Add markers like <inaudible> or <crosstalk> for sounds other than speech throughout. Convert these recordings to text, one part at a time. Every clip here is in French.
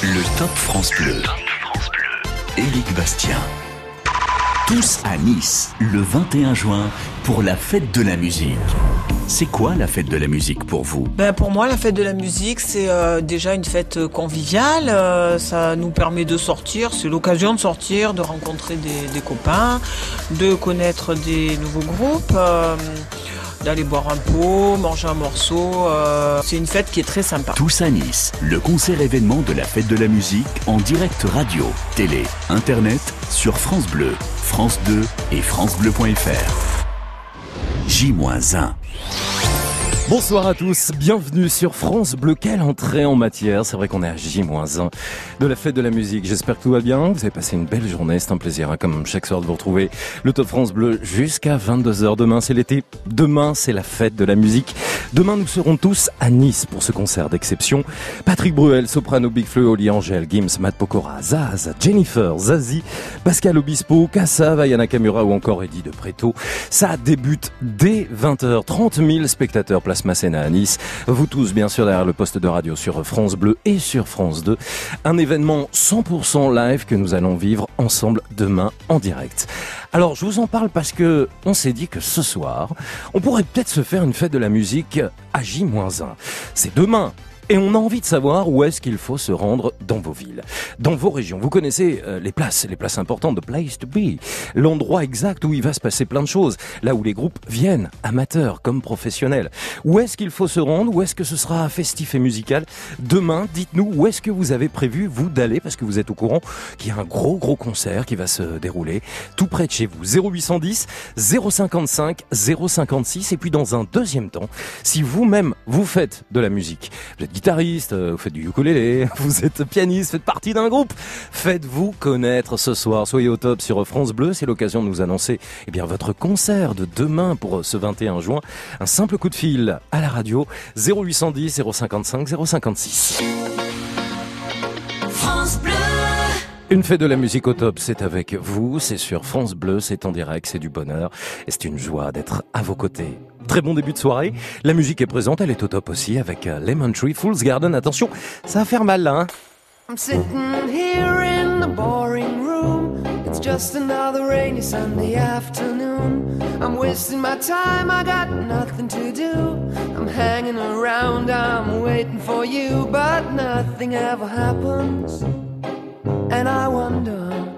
Le Top France Bleu. Éric Bastien. Tous à Nice, le 21 juin, pour la fête de la musique. C'est quoi la fête de la musique pour vous? Ben Pour moi, la fête de la musique, c'est euh, déjà une fête conviviale. Euh, ça nous permet de sortir, c'est l'occasion de sortir, de rencontrer des, copains, de connaître des nouveaux groupes. Euh, d'aller boire un pot, manger un morceau. Euh, c'est une fête qui est très sympa. Tous à Nice, le concert événement de la fête de la musique en direct radio, télé, internet, sur France Bleu, France 2 et francebleu.fr. J-1 Bonsoir à tous, bienvenue sur France Bleu. Quelle entrée en matière, c'est vrai qu'on est à J-1 de la fête de la musique. J'espère que tout va bien, vous avez passé une belle journée, c'est un plaisir hein, comme chaque soir de vous retrouver. Le Top France Bleu jusqu'à 22h. Demain c'est l'été, demain c'est la fête de la musique. Demain nous serons tous à Nice pour ce concert d'exception. Patrick Bruel, soprano Big Fleu, Oli Angel, Gims, Matt Pokora, Zaz, Jennifer, Zazie, Pascal Obispo, Kassa, Vaiana Kamura ou encore Eddie de Preto. Ça débute dès 20h. 30 000 spectateurs place Masséna à Nice. Vous tous, bien sûr, derrière le poste de radio sur France Bleu et sur France 2. Un événement 100% live que nous allons vivre ensemble demain en direct. Alors, je vous en parle parce que on s'est dit que ce soir, on pourrait peut-être se faire une fête de la musique à J-1. C'est demain, et on a envie de savoir où est-ce qu'il faut se rendre dans vos villes, dans vos régions. Vous connaissez euh, les places, les places importantes, the place to be, l'endroit exact où il va se passer plein de choses, là où les groupes viennent, amateurs comme professionnels. Où est-ce qu'il faut se rendre? Où est-ce que ce sera festif et musical? Demain, dites-nous où est-ce que vous avez prévu, vous, d'aller, parce que vous êtes au courant qu'il y a un gros, gros concert qui va se dérouler tout près de chez vous. 0810 055 056 et puis dans un deuxième temps, si vous-même vous faites de la musique, guitariste, euh, vous faites du ukulélé, <laughs> vous êtes pianiste, faites partie d'un groupe. Faites-vous connaître ce soir. Soyez au top sur France Bleu. C'est l'occasion de nous annoncer eh bien, votre concert de demain pour ce 21 juin. Un simple coup de fil à la radio 0810 055 056. France Bleu. Une fête de la musique au top, c'est avec vous, c'est sur France Bleu, c'est en direct, c'est du bonheur et c'est une joie d'être à vos côtés. Très bon début de soirée. La musique est présente, elle est au top aussi avec euh, Lemon Tree, Fool's Garden. Attention, ça va faire mal là. Hein I'm sitting here in the boring room. It's just another rainy Sunday afternoon. I'm wasting my time, I got nothing to do. I'm hanging around, I'm waiting for you, but nothing ever happens. And I wonder.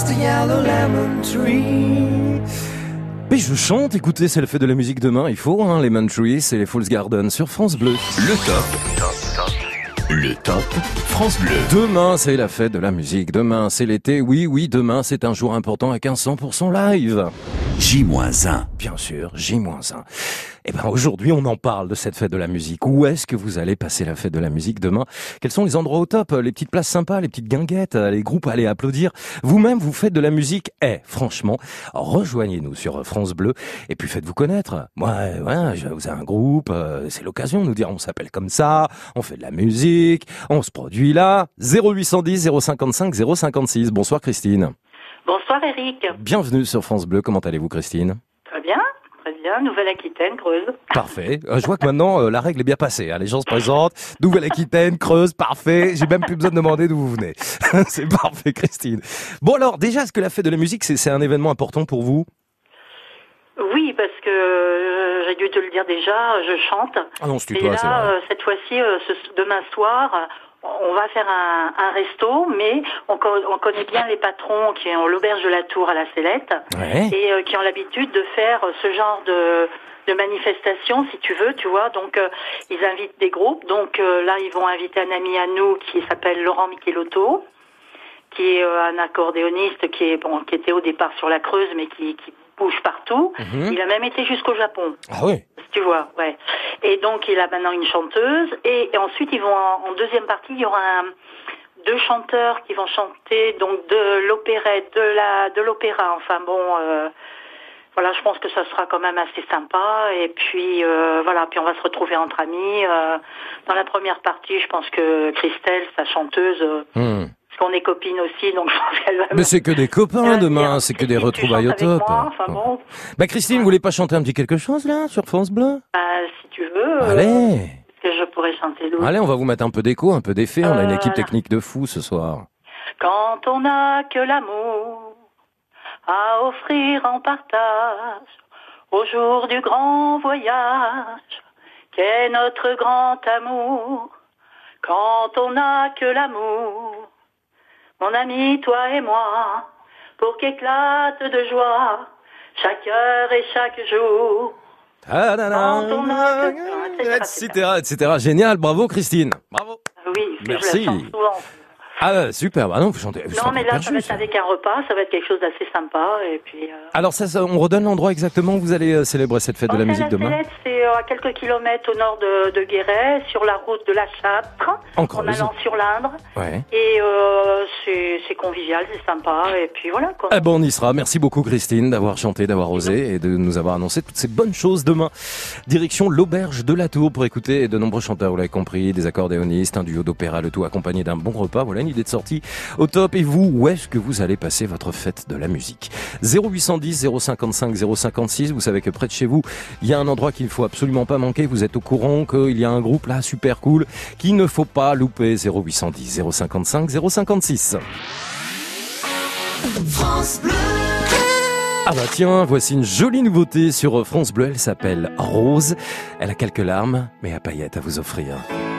see is just a yellow lemon tree. Mais je chante, écoutez, c'est le fait de la musique demain, il faut, hein, Lemon Tree, c'est les Falls Garden sur France Bleu. Le top. Le top France Bleu. Demain, c'est la fête de la musique, demain, c'est l'été, oui, oui, demain, c'est un jour important avec un 100% live. J-1. Bien sûr, J-1. Eh ben, aujourd'hui, on en parle de cette fête de la musique. Où est-ce que vous allez passer la fête de la musique demain? Quels sont les endroits au top? Les petites places sympas, les petites guinguettes, les groupes à aller applaudir? Vous-même, vous faites de la musique? Eh, franchement, rejoignez-nous sur France Bleu et puis faites-vous connaître. Moi, ouais, je- vous avez un groupe, euh, c'est l'occasion de nous dire on s'appelle comme ça, on fait de la musique, on se produit là. 0810 055 056. Bonsoir Christine. Bonsoir Eric. Bienvenue sur France Bleu. Comment allez-vous Christine? Très bien, bien. Nouvelle-Aquitaine, Creuse. Parfait. Euh, Je vois que maintenant, euh, la règle est bien passée. hein. Les gens se présentent. Nouvelle-Aquitaine, Creuse, parfait. J'ai même plus besoin de demander d'où vous venez. <laughs> c'est parfait, Christine. Bon alors, déjà, est-ce que la fête de la musique, c'est un événement important pour vous? Oui, parce que euh, j'ai dû te le dire déjà, je chante. Ah non, c'est Et toi, là, cette fois-ci, ce, demain soir, on va faire un, un resto, mais on, co- on connaît bien les patrons qui ont l'auberge de la Tour à la Célette Ouais. et euh, qui ont l'habitude de faire ce genre de de manifestation, si tu veux, tu vois. Donc, euh, ils invitent des groupes. Donc euh, là, ils vont inviter un ami à nous qui s'appelle Laurent Michelotto, qui est euh, un accordéoniste qui est bon, qui était au départ sur la Creuse, mais qui, qui bouge partout. Mhm. Il a même été jusqu'au Japon. Ah oui. Tu vois, ouais. Et donc il a maintenant une chanteuse et, et ensuite ils vont en, en deuxième partie il y aura un, deux chanteurs qui vont chanter donc de l'opérette, de la de l'opéra. Enfin bon, euh, voilà, je pense que ça sera quand même assez sympa et puis euh, voilà, puis on va se retrouver entre amis. euh, dans la première partie, je pense que Christelle, sa chanteuse, euh, Hmm. parce qu'on est copines aussi, donc je pense qu'elle va. Mais c'est que des copains demain, dire, c'est que des retrouvailles au top. moi Enfin bon, Bah Christine, vous voulez pas chanter un petit quelque chose là sur France Bleu? Bah, si tu veux. euh, Allez, que je pourrais chanter d'autres. allez, on va vous mettre un peu d'écho, un peu d'effet. On a une Euh, équipe technique de fou ce soir. Quand on n'a que l'amour à offrir en partage au jour du grand voyage qu'est notre grand amour? Quand on n'a que l'amour, mon ami, toi et moi, pour qu'éclate de joie chaque heure et chaque jour. Ah, là, là, etc., etc. Génial, bravo Christine. Bravo. Oui, Merci. je la chante souvent. Ah super, bah non, vous chantez. vous Non, mais là, ça va être avec un repas, ça va être quelque chose d'assez sympa. Et puis, euh, Alors ça, ça, on redonne l'endroit exactement où vous allez euh, célébrer cette fête de la musique demain c'est euh, à quelques kilomètres au nord de, de Guéret, sur la route de la Châtre, En allant sur l'Indre. Ouais. Et euh, c'est c'est convivial, c'est sympa. Et puis voilà. Quoi. Eh ben on y sera. Merci beaucoup Christine d'avoir chanté, d'avoir osé et de nous avoir annoncé toutes ces bonnes choses demain. Direction l'auberge de la Tour pour écouter de nombreux chanteurs, vous l'avez compris, des accordéonistes, un duo d'opéra, le tout accompagné d'un bon repas. Voilà une idée de sortie au top. Et vous, où est-ce que vous allez passer votre fête de la musique? 0810 055 056. Vous savez que près de chez vous, il y a un endroit qu'il ne faut absolument pas manquer. Vous êtes au courant qu'il y a un groupe là super cool qu'il ne faut pas louper. 0810 055 056. Ah bah tiens, voici une jolie nouveauté sur France Bleu, elle s'appelle Rose. Elle a quelques larmes, mais à paillettes à vous offrir.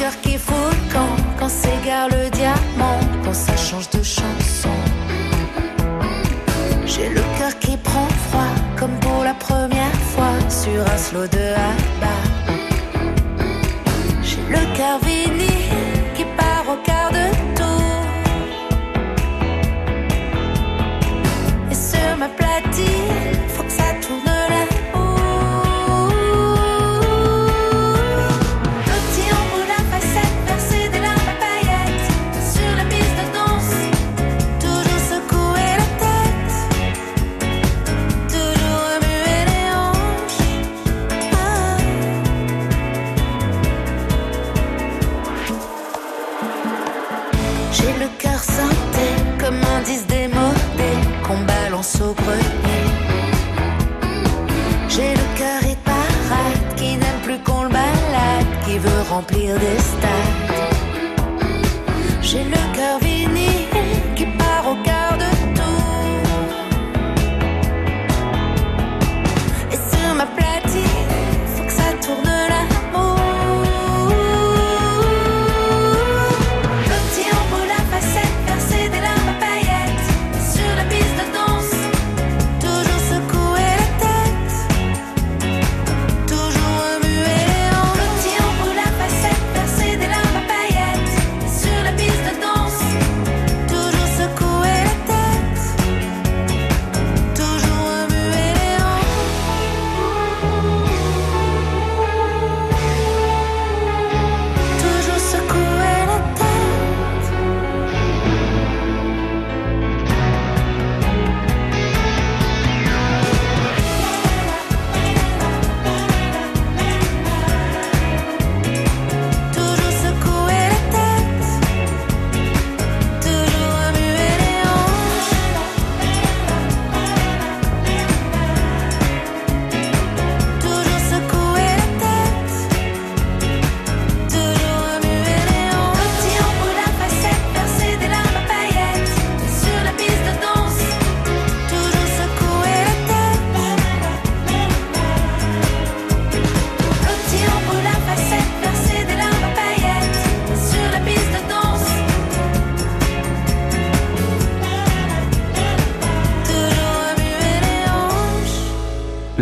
Cœur qui fout le camp quand s'égare le diamant, quand ça change de chanson. J'ai le cœur qui prend froid comme pour la première fois sur un slow de. J'ai le cœur vinyle J'ai le cœur vinyle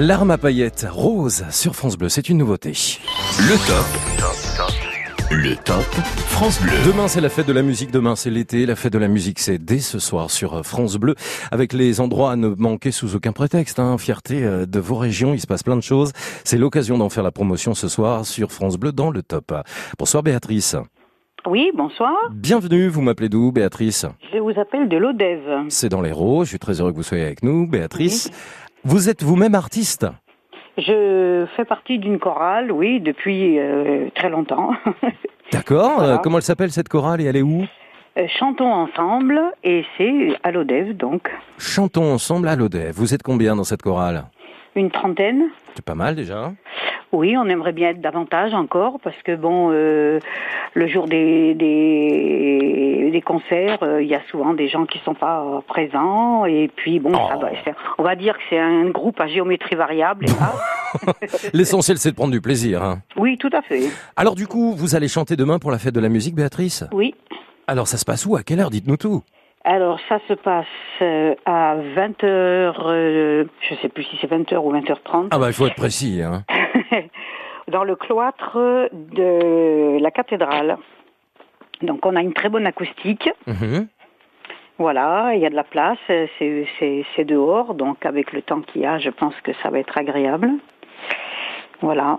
L'arme à paillettes rose sur France Bleu, c'est une nouveauté. Le top. Le top France Bleu. Demain, c'est la fête de la musique. Demain, c'est l'été. La fête de la musique, c'est dès ce soir sur France Bleu, avec les endroits à ne manquer sous aucun prétexte. Hein. Fierté euh, de vos régions, il se passe plein de choses. C'est l'occasion d'en faire la promotion ce soir sur France Bleu dans le top. Bonsoir Béatrice. Oui, bonsoir. Bienvenue, vous m'appelez d'où Béatrice? Je vous appelle de l'Odève. C'est dans l'Hérault. Je suis très heureux que vous soyez avec nous. Béatrice, vous êtes vous-même artiste Je fais partie d'une chorale, oui, depuis euh, très longtemps. <laughs> D'accord. Voilà. Euh, comment elle s'appelle cette chorale et elle est où Euh, Chantons ensemble et c'est à l'Odève, donc Chantons ensemble à l'Odève. Vous êtes combien dans cette chorale une trentaine. C'est pas mal déjà. Oui, on aimerait bien être davantage encore parce que bon, euh, le jour des des, des concerts, euh, il y a souvent des gens qui sont pas euh, présents et puis bon, ça Oh. va, on va dire que c'est un groupe à géométrie variable. <laughs> L'essentiel, c'est de prendre du plaisir. hein. oui, tout à fait. Alors du coup, vous allez chanter demain pour la fête de la musique, Béatrice? Oui. Alors ça se passe où? À quelle heure? Dites-nous tout. Alors ça se passe euh, à 20h, euh, je sais plus si c'est 20h ou 20h30, Ah bah il faut être précis. Hein. <laughs> dans le cloître de la cathédrale. Donc on a une très bonne acoustique, Mhm. voilà, il y a de la place, c'est dehors, donc avec le temps qu'il y a, je pense que ça va être agréable. Voilà.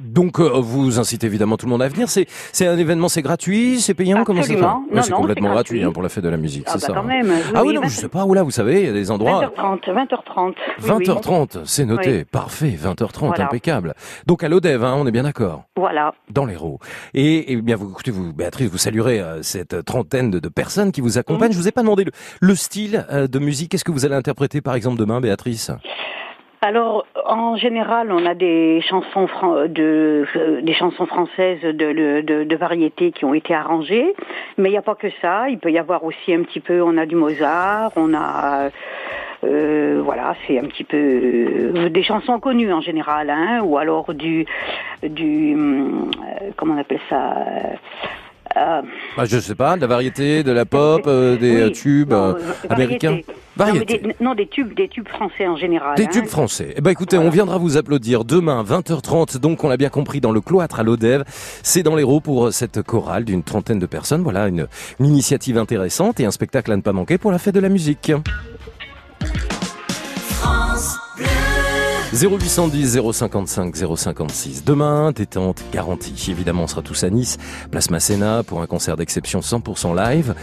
Donc euh, vous incitez évidemment tout le monde à venir. C'est c'est un événement, c'est gratuit, c'est payant Comment ça se fait? Non, C'est non, complètement c'est gratuit, gratuit. hein, pour la fête de la musique, Ah c'est bah ça. quand hein. même. oui, Ah oui, non, 20 je sais pas où là, vous savez, il y a des endroits. 20h30, 20h30. oui, oui. 20h30, c'est noté, parfait, 20h30, Voilà. impeccable. Donc à l'Odève, hein, on est bien d'accord, Voilà. dans l'Hérault. Et, et bien, vous, écoutez, vous, Béatrice, vous saluerez euh, cette trentaine de, de personnes qui vous accompagnent. Mhm. Je vous ai pas demandé le, le style euh, de musique. Qu'est-ce que vous allez interpréter, par exemple, demain, Béatrice? Alors, en général, on a des chansons fran- euh, des chansons françaises de, variété qui ont été arrangées, mais il n'y a pas que ça. Il peut y avoir aussi un petit peu. On a du Mozart, on a euh, voilà, c'est un petit peu euh, des chansons connues en général, hein, ou alors du du hum, comment on appelle ça? Euh, bah, Je sais pas, de la variété, de la pop, euh, des oui, euh, tubes non, euh, américains variété. Non, des, non, des tubes, des tubes français en général. Des hein. tubes français. Eh ben écoutez, on viendra vous applaudir demain 20h30. Donc on l'a bien compris dans le cloître à l'Odève. C'est dans l'Hérault pour cette chorale d'une trentaine de personnes. Voilà une, une initiative intéressante et un spectacle à ne pas manquer pour la fête de la musique. 0810 055 056. Demain, détente garantie. Évidemment, on sera tous à Nice, place Masséna, pour un concert d'exception 100% live.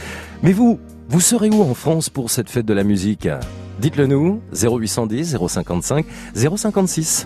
Mais vous, vous serez où en France pour cette fête de la musique? Dites-le nous, 0810 055 056.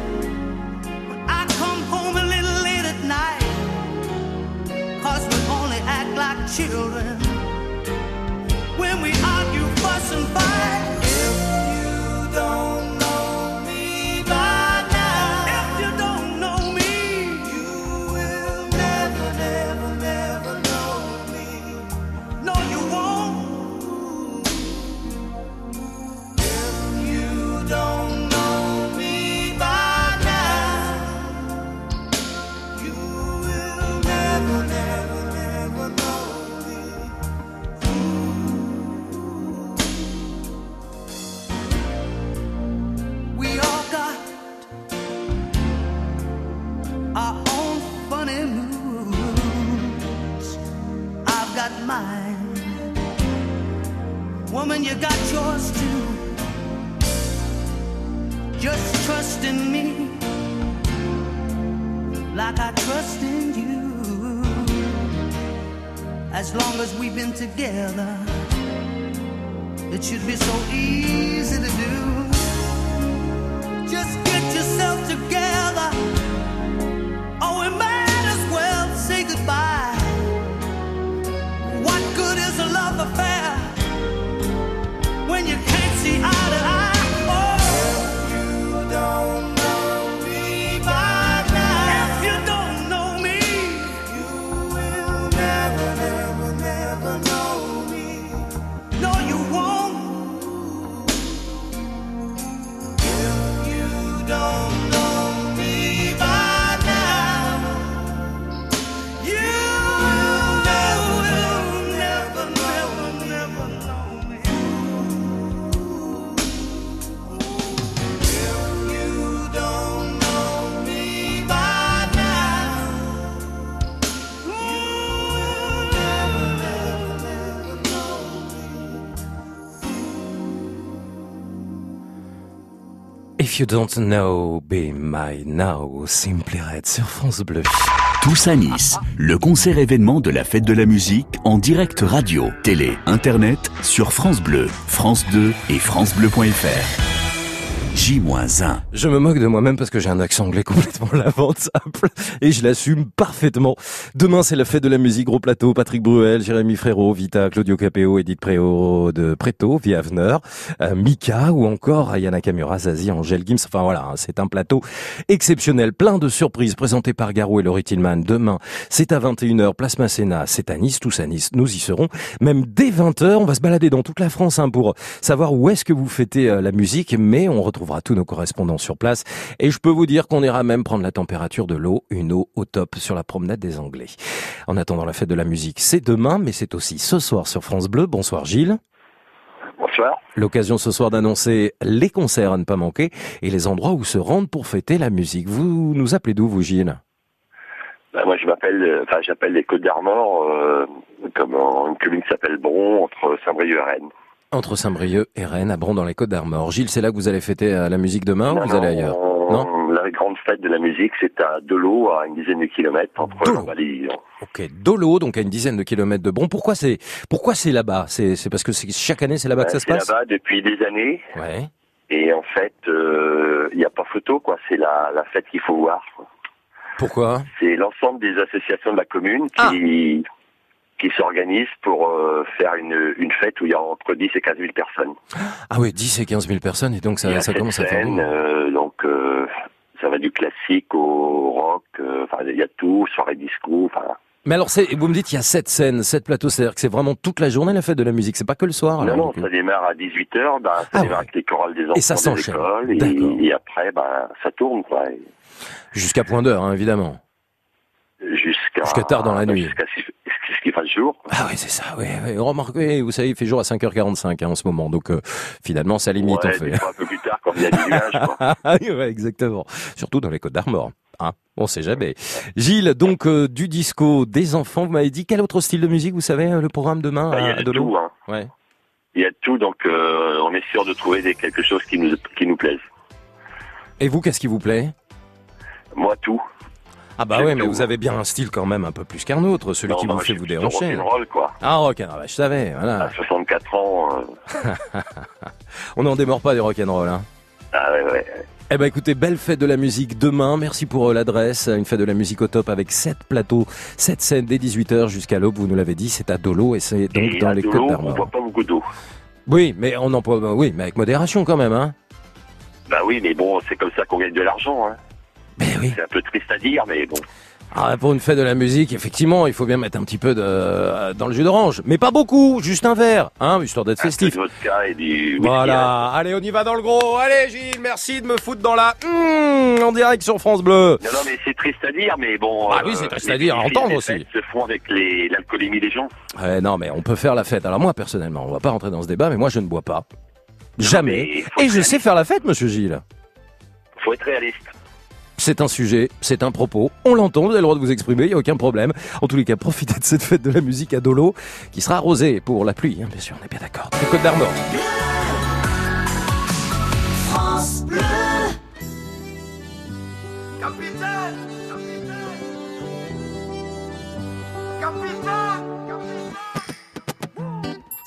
like children when we argue, fuss, and fight. Woman, you got yours too. Just trust in me like I trust in you. As long as we've been together, it should be so easy to do. Just get yourself together. You don't know, be my now, Simply Red sur France Bleu. Tous à Nice, le concert événement de la fête de la musique en direct radio, télé, internet sur France Bleu, France 2 et francebleu.fr. J-1. Je me moque de moi-même parce que j'ai un accent anglais <laughs> complètement lamentable et je l'assume parfaitement. Demain, c'est la fête de la musique, gros plateau, Patrick Bruel, Jérémy Frérot, Vita, Claudio Capéo, Edith Préau de Préto, via Avener, euh, Mika ou encore Ayana Kamura, Zazie, Angèle Gims. Enfin voilà, hein, c'est un plateau exceptionnel, plein de surprises présentées par Garou et Laurie Tillman. Demain, c'est à 21h, place Masséna, c'est à Nice, tous à Nice, nous y serons. Même dès 20h, on va se balader dans toute la France hein, pour savoir où est-ce que vous fêtez euh, la musique, mais on retrouvera tous nos correspondants sur place. Et je peux vous dire qu'on ira même prendre la température de l'eau, une eau au top sur la promenade des Anglais. En attendant la fête de la musique, c'est demain, mais c'est aussi ce soir sur France Bleu. Bonsoir Gilles. Bonsoir. L'occasion ce soir d'annoncer les concerts à ne pas manquer et les endroits où se rendre pour fêter la musique. Vous nous appelez d'où vous Gilles? Ben, moi, je m'appelle, euh, enfin, j'appelle les Côtes d'Armor, euh, comme en- une commune qui s'appelle Bron, entre Saint-Brieuc et Rennes. Entre Saint-Brieuc et Rennes, à Bron dans les Côtes d'Armor. Gilles, c'est là que vous allez fêter euh, la musique demain ou Non, vous allez ailleurs? on- Non? La grande fête de la musique, c'est à Delot, à une dizaine de kilomètres entre Dijon. Ok, Dolo, donc à une dizaine de kilomètres de Bron. Pourquoi c'est pourquoi c'est là-bas? C'est c'est parce que c'est chaque année c'est là-bas que ça se C'est passe? là-bas depuis des années, Ouais. et en fait, euh, il n'y a pas photo, quoi. C'est la, la fête qu'il faut voir. quoi. Pourquoi? C'est l'ensemble des associations de la commune qui, qui s'organisent pour euh, faire une, une fête où il y a entre 10 et 15 000 personnes. Ah oui, 10 et 15 000 personnes et donc ça, a ça commence à faire scène, euh, donc euh, ça va du classique au rock, euh, enfin il y a tout, soirée disco, enfin Mais alors, vous me dites, il y a sept scènes, sept plateaux, c'est-à-dire que c'est vraiment toute la journée la fête de la musique, c'est pas que le soir. non alors, non, ça démarre à 18h, bah, ça Ah démarre ouais. avec les chorales des enfants Et ça de l'école, et, et après bah ça tourne quoi, et Jusqu'à point d'heure, hein, évidemment. jusqu'à Jusqu'à tard dans la nuit. Jusqu'à ce qu'il fasse jour. Ah oui, c'est ça, oui. oui. Remarquez, vous savez, il fait jour à 5h45 hein, en ce moment, donc euh, finalement, ça limite, Ouais, on fait. un peu plus tard quand il y a du nuage. <laughs> Ah oui, ouais, exactement. Surtout dans les Côtes d'Armor. Hein, on sait jamais. Gilles, donc euh, du disco, des enfants, vous m'avez dit quel autre style de musique, vous savez, euh, le programme demain Bah, il y à, a à de tout. Hein. Ouais. Il y a tout, donc euh, on est sûr de trouver des, quelque chose qui nous, qui nous plaise. Et vous, qu'est-ce qui vous plaît? Moi, tout. Ah bah ouais, mais vous avez bien un style quand même un peu plus qu'un autre, celui Non, qui vous fait vous déhancher. rock'n'roll, quoi. Ah rock, bah, je savais, voilà. À 64 ans. euh, <laughs> On n'en démord pas du rock'n'roll, hein. ah ouais, ouais. Eh ben écoutez, belle fête de la musique demain. Merci pour euh, l'adresse. Une fête de la musique au top avec 7 plateaux, 7 scènes dès 18h jusqu'à l'aube. Vous nous l'avez dit, c'est à Dolo et c'est donc Et dans à les Côtes on d'Armor. boit pas beaucoup d'eau. Oui, mais on emploie, bah oui, mais avec modération quand même, hein. Bah oui, mais bon, c'est comme ça qu'on gagne de l'argent. Hein. Mais oui. C'est un peu triste à dire, mais bon. Ah, pour une fête de la musique, effectivement, il faut bien mettre un petit peu de euh, dans le jus d'orange, mais pas beaucoup, juste un verre, hein, histoire d'être festif. vodka et du whisky, hein. Voilà, allez, on y va dans le gros. Allez, Gilles, merci de me foutre dans la Mmh, en direct sur France Bleu. Non, non, mais c'est triste à dire, mais bon. Ah oui, c'est triste à les dire, à entendre les aussi. fêtes se font avec les- l'alcoolémie des gens. Ouais, non, mais on peut faire la fête. Alors moi, personnellement, on va pas rentrer dans ce débat, mais moi, je ne bois pas. Jamais. Et je sais faire la fête, monsieur Gilles. Faut être réaliste. C'est un sujet, c'est un propos. On l'entend, vous avez le droit de vous exprimer, il n'y a aucun problème. En tous les cas, profitez de cette fête de la musique à Dolo, qui sera arrosée pour la pluie, hein, bien sûr, on est bien d'accord. Les Côtes d'Armor. Capitaine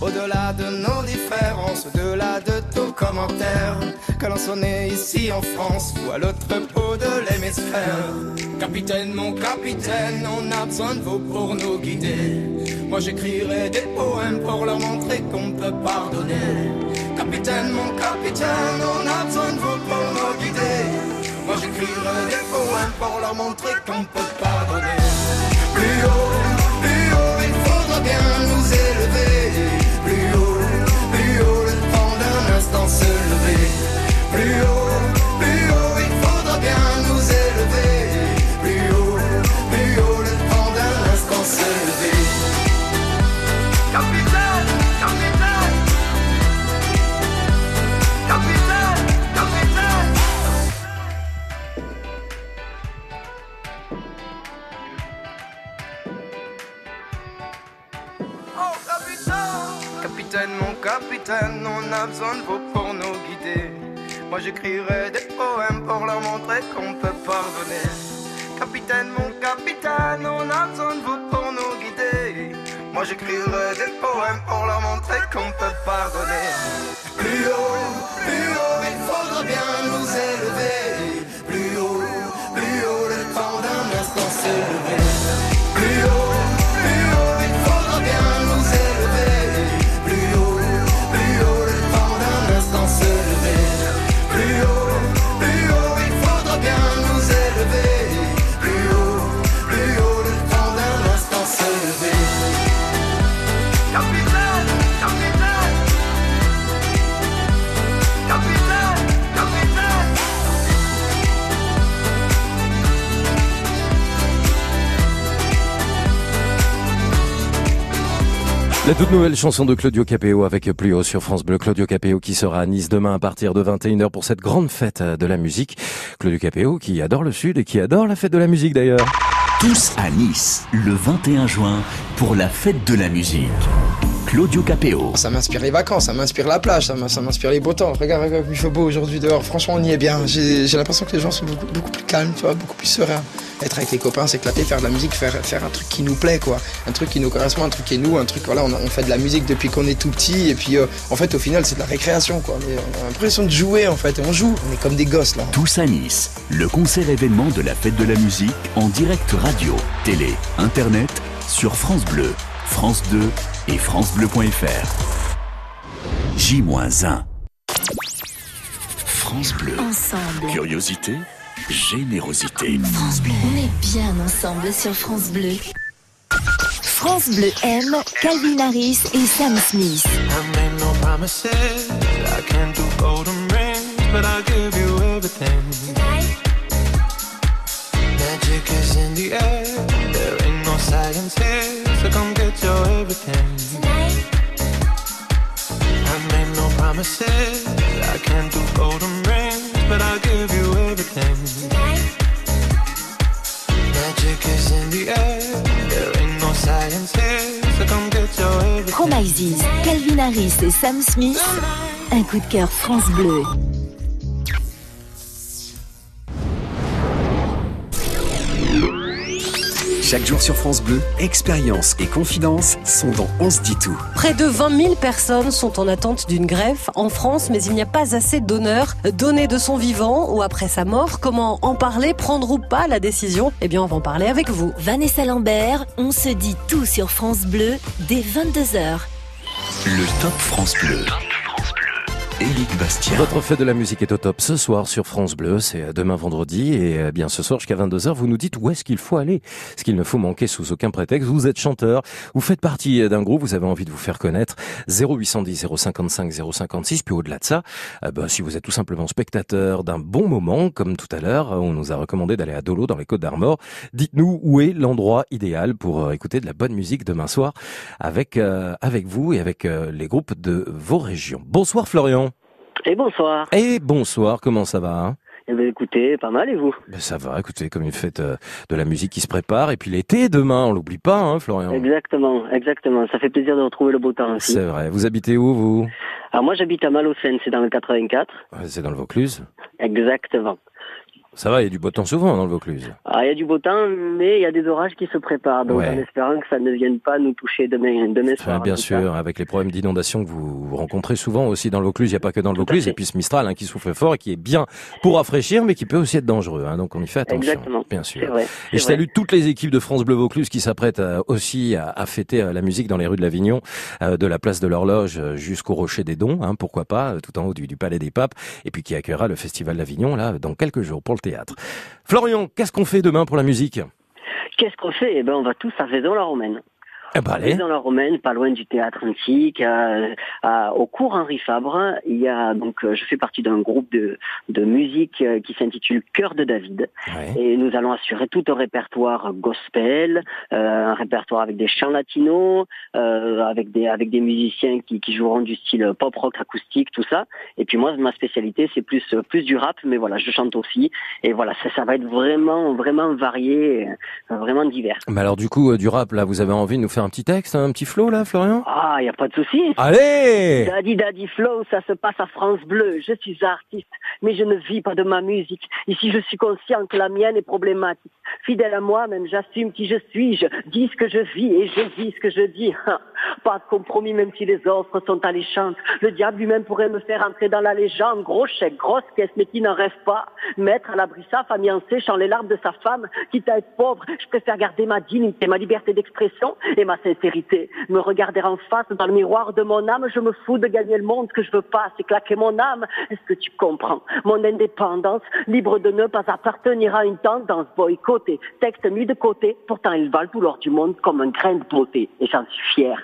Au-delà de nos différences, au-delà de tout commentaire, que l'on soit ici en France ou à l'autre bout de l'hémisphère. Capitaine, mon capitaine, on a besoin de vous pour nous guider. Moi j'écrirai des poèmes pour leur montrer qu'on peut pardonner. Capitaine, mon capitaine, on a besoin de vous pour nous guider. Moi j'écrirai des poèmes pour leur montrer qu'on peut pardonner. Capitaine mon capitaine, on a besoin de vous pour nous guider. Moi j'écrirai des poèmes pour leur montrer qu'on peut pardonner. Capitaine, mon capitaine, on a besoin de vous pour nous guider. Moi j'écrirai des poèmes pour leur montrer qu'on peut pardonner. Plus haut, plus haut, il faudra bien nous élever. Plus haut, plus haut, le temps d'un instant se toute nouvelle chanson de Claudio Capéo avec plus haut sur France Bleu. Claudio Capéo qui sera à Nice demain à partir de 21h pour cette grande fête de la musique. Claudio Capéo qui adore le Sud et qui adore la fête de la musique d'ailleurs. Tous à Nice, le 21 juin, pour la fête de la musique. Claudio Capéo. Ça m'inspire les vacances, ça m'inspire la plage, ça m'in- ça m'inspire les beaux temps. Regarde, regarde, il fait beau aujourd'hui dehors. Franchement, on y est bien. J'ai j'ai l'impression que les gens sont beaucoup, beaucoup plus calmes, tu vois, beaucoup plus sereins. Être avec les copains, s'éclater, faire de la musique, faire, faire un truc qui nous plaît, quoi. Un truc qui nous correspond, un truc qui est nous, un truc, voilà, on, on fait de la musique depuis qu'on est tout petit. Et puis, euh, en fait, au final, c'est de la récréation, quoi. Mais on a l'impression de jouer, en fait. On joue, on est comme des gosses, là. Tous à Nice, le concert événement de la fête de la musique en direct radio, télé, internet, sur France Bleu, France 2 et francebleu.fr. J-1. France Bleu. Ensemble. Curiosité, générosité. France Bleu. On est bien ensemble sur France Bleu. France Bleu aime Calvin Harris et Sam Smith. I made no promises. I can't do golden rings, but I'll give you everything. Magic is in the air. There ain't no science here, so come get your everything. I made no promises. I can't do golden rings, I'll give you everything. Magic is in the air. There ain't no science here, so come get your everything. Promises, Calvin Harris et Sam Smith. Un coup de cœur France Bleu. Chaque jour sur France Bleu, expérience et confidence sont dans On se dit tout. Près de 20 000 personnes sont en attente d'une greffe en France, mais il n'y a pas assez d'honneur donné de son vivant ou après sa mort. Comment en parler, prendre ou pas la décision? Eh bien, on va en parler avec vous. Vanessa Lambert, on se dit tout sur France Bleu dès 22h. Le Top France Bleu. Éric Bastien. Votre fête de la musique est au top ce soir sur France Bleu, c'est demain vendredi et euh, bien ce soir jusqu'à 22h vous nous dites où est-ce qu'il faut aller, ce qu'il ne faut manquer sous aucun prétexte. Vous êtes chanteur, vous faites partie d'un groupe, vous avez envie de vous faire connaître 0810 055 056 puis au-delà de ça, euh, bah, si vous êtes tout simplement spectateur d'un bon moment comme tout à l'heure, on nous a recommandé d'aller à Dolo dans les Côtes d'Armor. Dites-nous où est l'endroit idéal pour euh, écouter de la bonne musique demain soir avec euh, avec vous et avec euh, les groupes de vos régions. Bonsoir Florian. Et bonsoir. Et bonsoir, comment ça va hein? Eh bien, écoutez, pas mal et vous? Ben Ça va, écoutez, comme une fête euh, de la musique qui se prépare. Et puis l'été demain, on l'oublie pas, hein, Florian. Exactement, exactement. Ça fait plaisir de retrouver le beau temps aussi. C'est vrai. Vous habitez où, vous? Alors moi j'habite à Malocène, c'est dans le 84. Ouais, C'est dans le Vaucluse. Exactement. Ça va, il y a du beau temps souvent dans le Vaucluse. Alors il y a du beau temps, mais il y a des orages qui se préparent. Donc Ouais. en espérant que ça ne vienne pas nous toucher demain, demain Enfin, soir. en bien sûr, avec les problèmes d'inondation que vous rencontrez souvent aussi dans le Vaucluse. Il n'y a pas que dans le Vaucluse. Et puis ce Mistral hein, qui souffle fort et qui est bien pour rafraîchir, mais qui peut aussi être dangereux. hein. donc on y fait attention. Exactement. Bien sûr. vrai. Et je vrai. salue toutes les équipes de France Bleu Vaucluse qui s'apprêtent euh, aussi à, à fêter euh, la musique dans les rues de l'Avignon, euh, de la place de l'Horloge jusqu'au Rocher des Dons, hein, pourquoi pas, tout en haut du, du Palais des Papes, et puis qui accueillera le Festival d'Avignon là dans quelques jours pour le Florian, qu'est-ce qu'on fait demain pour la musique? Qu'est-ce qu'on fait? Eh ben on va tous à Vaison-la-Romaine. Eh ben allez, Vaison-la-Romaine, pas loin du théâtre antique, euh, à- au cours Henri Fabre, il y a donc euh, je fais partie d'un groupe de, de musique euh, qui s'intitule Cœur de David. Ouais. Et nous allons assurer tout un répertoire gospel, euh, un répertoire avec des chants latinos, euh, avec des avec des musiciens qui, qui joueront du style pop rock acoustique, tout ça. Et puis moi, ma spécialité, c'est plus plus du rap, mais voilà, je chante aussi. Et voilà, ça, ça va être vraiment vraiment varié, vraiment divers. Mais alors du coup, du rap, là, vous avez envie de nous faire un petit texte, un petit flow là, Florian? Ah, il y a pas de souci. Allez Daddy Daddy Flow, ça se passe à France Bleu. Je suis artiste, mais je ne vis pas de ma musique. Ici, je suis conscient que la mienne est problématique. Fidèle à moi-même, j'assume qui je suis. Je dis ce que je vis et je vis ce que je dis. <laughs> Pas de compromis, même si les offres sont alléchantes. Le diable lui-même pourrait me faire entrer dans la légende. Gros chèque, grosse caisse, mais qui n'en rêve pas. Mettre à l'abri sa famille en séchant les larmes de sa femme. Quitte à être pauvre, je préfère garder ma dignité, ma liberté d'expression et ma sincérité. Me regarder en face dans le miroir de mon âme, je me fous de gagner le monde. Que je veux pas, c'est claquer mon âme. Est-ce que tu comprends? Mon indépendance, libre de ne pas appartenir à une tendance boycottée. Texte mis de côté, pourtant ils valent tout l'or du monde comme un grain de beauté. Et j'en suis fier.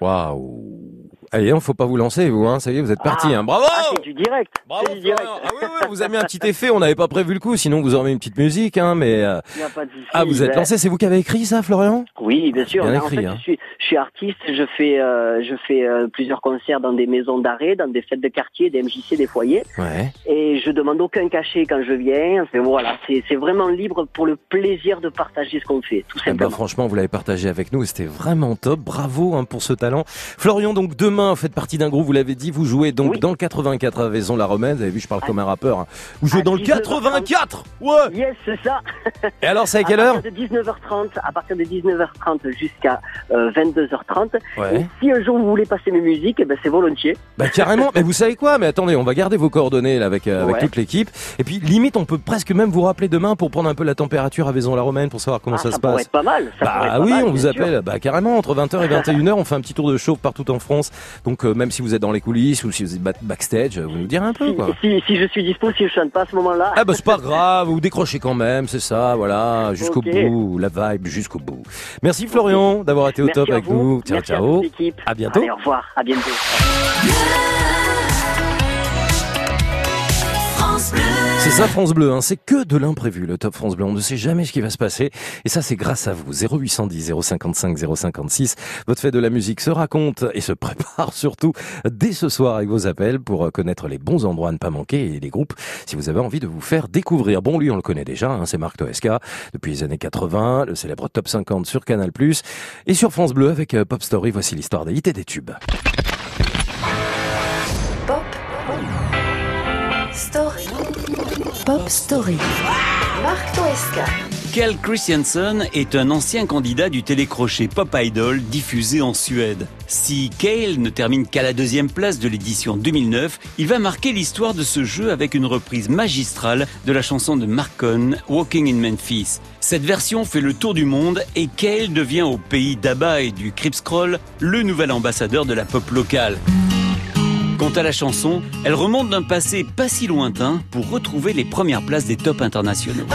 Waouh Allez, il faut pas vous lancer, vous, hein. Ça y est, vous êtes parti, Ah, hein. Bravo ah, c'est du direct. Bravo, c'est du direct. Florian. Ah oui, oui, vous avez mis un petit effet. On n'avait pas prévu le coup, sinon vous aurez mis une petite musique, hein. Mais euh, Y a pas de ah, vous êtes Ben, lancé. C'est vous qui avez écrit ça, Florian? Oui, bien sûr. Bien en écrit, fait, hein. je suis, je Je suis artiste, je fais, euh, je fais euh, plusieurs concerts dans des maisons d'arrêt, dans des fêtes de quartier, des MJC, des foyers. Ouais. Et je demande aucun cachet quand je viens. Enfin, voilà, c'est c'est vraiment libre pour le plaisir de partager ce qu'on fait, tout Eh ben, simplement. franchement, vous l'avez partagé avec nous c'était vraiment top. Bravo hein, pour ce talent. Florian, donc demain, vous faites partie d'un groupe, vous l'avez dit, vous jouez donc dans le 84 à Vaison-la-Romaine. Vous avez vu, je parle comme un rappeur. hein. Vous jouez dans le 19h30. 84 Ouais Yes, c'est ça. <laughs> Et alors, c'est à quelle heure de 19h30, à partir de 19h30 jusqu'à euh, 22h30. Ouais. Et si un jour vous voulez passer mes musiques, eh ben c'est volontiers. Bah carrément, mais vous savez quoi? Mais attendez, on va garder vos coordonnées là, avec, euh, avec toute l'équipe. Et puis limite, on peut presque même vous rappeler demain pour prendre un peu la température à Vaison-la-Romaine pour savoir comment Ah, ça, ça se pourrait passe. être pas mal, ça pourrait bah être pas oui, mal, on vous appelle bah, carrément entre 20h et 21h. On fait un petit tour de chauffe partout en France. Donc euh, même si vous êtes dans les coulisses ou si vous êtes ba- backstage, vous nous direz un peu quoi. Si, si je suis dispo, si je chante pas à ce moment-là. Ah bah c'est pas grave, vous décrochez quand même, c'est ça, voilà, jusqu'au bout, la vibe jusqu'au bout. Merci Florian d'avoir été au Merci top à avec vous. nous. Ciao Merci à ciao. l'équipe. À bientôt. Allez, au revoir, à bientôt. C'est ça France Bleu, hein. c'est que de l'imprévu le Top France Bleu, on ne sait jamais ce qui va se passer et ça c'est grâce à vous. 0810 055 056, votre fait de la musique se raconte et se <laughs> prépare surtout dès ce soir avec vos appels pour connaître les bons endroits à ne pas manquer et les groupes si vous avez envie de vous faire découvrir. Bon lui on le connaît déjà, hein, c'est Marc Toesca depuis les années 80, le célèbre Top 50 sur Canal+, et sur France Bleu avec euh, Pop Story, voici l'histoire des et des tubes. Pop Story. Marc Toesca. Kel Christiansen est un ancien candidat du télécrochet Pop Idol diffusé en Suède. Si Cale ne termine qu'à la deuxième place de l'édition 2009, il va marquer l'histoire de ce jeu avec une reprise magistrale de la chanson de Marcon, Walking in Memphis. Cette version fait le tour du monde et Cale devient au pays d'Abba et du Cripscroll le nouvel ambassadeur de la pop locale. Quant à la chanson, elle remonte d'un passé pas si lointain pour retrouver les premières places des tops internationaux.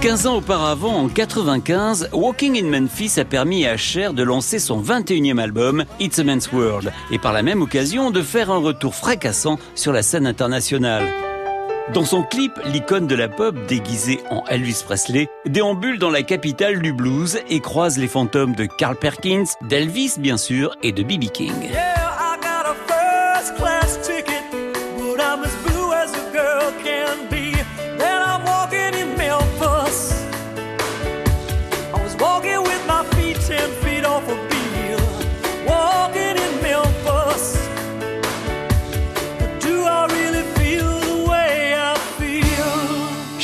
15 ans auparavant, en 95, Walking in Memphis a permis à Cher de lancer son 21e album, It's a Man's World, et par la même occasion de faire un retour fracassant sur la scène internationale. Dans son clip, l'icône de la pop, déguisée en Elvis Presley, déambule dans la capitale du blues et croise les fantômes de Carl Perkins, d'Elvis bien sûr et de B.B. King.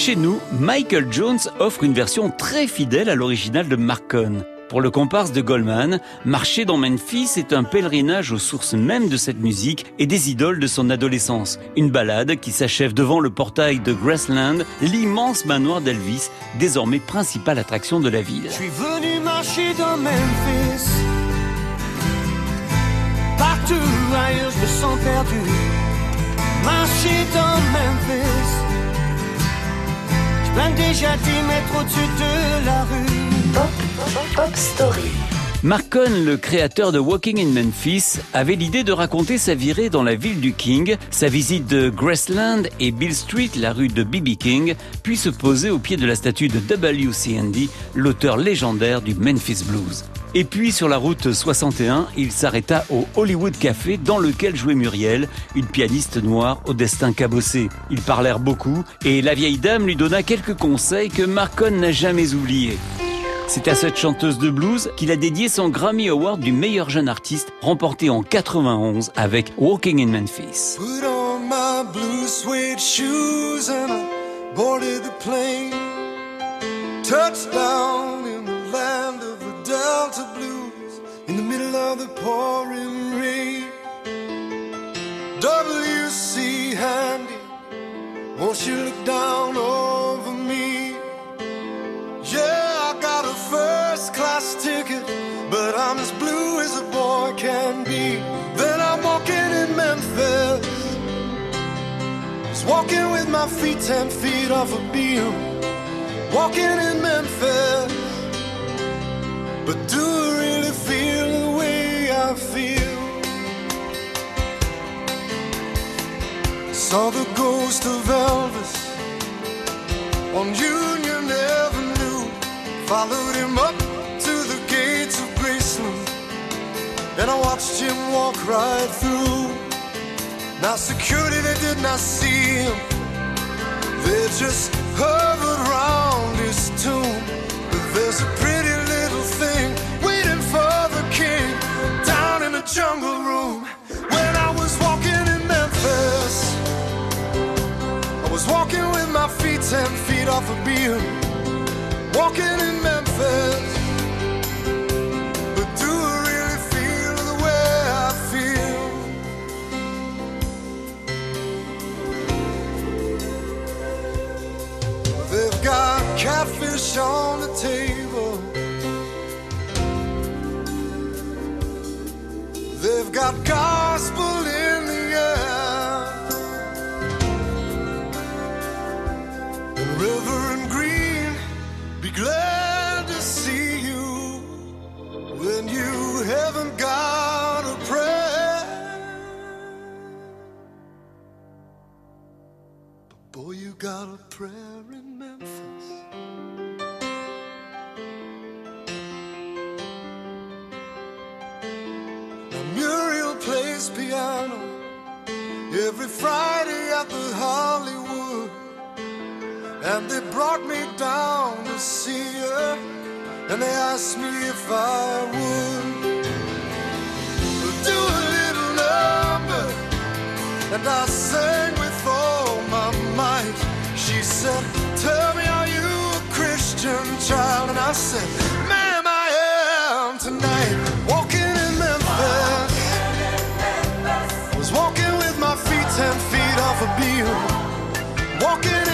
Chez nous, Michael Jones offre une version très fidèle à l'original de Marcon. Pour le comparse de Goldman, marcher dans Memphis est un pèlerinage aux sources mêmes de cette musique et des idoles de son adolescence. Une balade qui s'achève devant le portail de Graceland, l'immense manoir d'Elvis, désormais principale attraction de la ville. Je plains déjà mettre au-dessus de la rue. Pop, Pop Story. Marcon, le créateur de Walking in Memphis, avait l'idée de raconter sa virée dans la ville du King, sa visite de Graceland et Bill Street, la rue de B.B. King, puis se poser au pied de la statue de W.C. Handy, l'auteur légendaire du Memphis Blues. Et puis sur la route 61, il s'arrêta au Hollywood Café dans lequel jouait Muriel, une pianiste noire au destin cabossé. Ils parlèrent beaucoup et la vieille dame lui donna quelques conseils que Marcon n'a jamais oubliés. C'est à cette chanteuse de blues qu'il a dédié son Grammy Award du meilleur jeune artiste remporté en 91 avec Walking in Memphis. Delta Blues in the middle of the pouring rain. W.C. Handy, won't you look down over me? Yeah, I got a first class ticket, but I'm as blue as a boy can be. Then I'm walking in Memphis, just walking with my feet ten feet off a beam. Walking in Memphis, but do I really feel the way I feel? Saw the ghost of Elvis on Union Avenue. Followed him up to the gates of Graceland. And I watched him walk right through. Now, security, they did not see him. They just hovered around his tomb. Ten feet off a beam. Walking in Memphis. But do I really feel the way I feel? They've got catfish on the table. They've got gospel Got a prayer in Memphis. Now Muriel plays piano every Friday at the Hollywood. And they brought me down to see her, and they asked me if I would do a little number. And I sang said, Tell me, are you a Christian child? And I said, Ma'am, I am tonight. Walking in Memphis. Was walking with my feet ten feet off a beam. Walking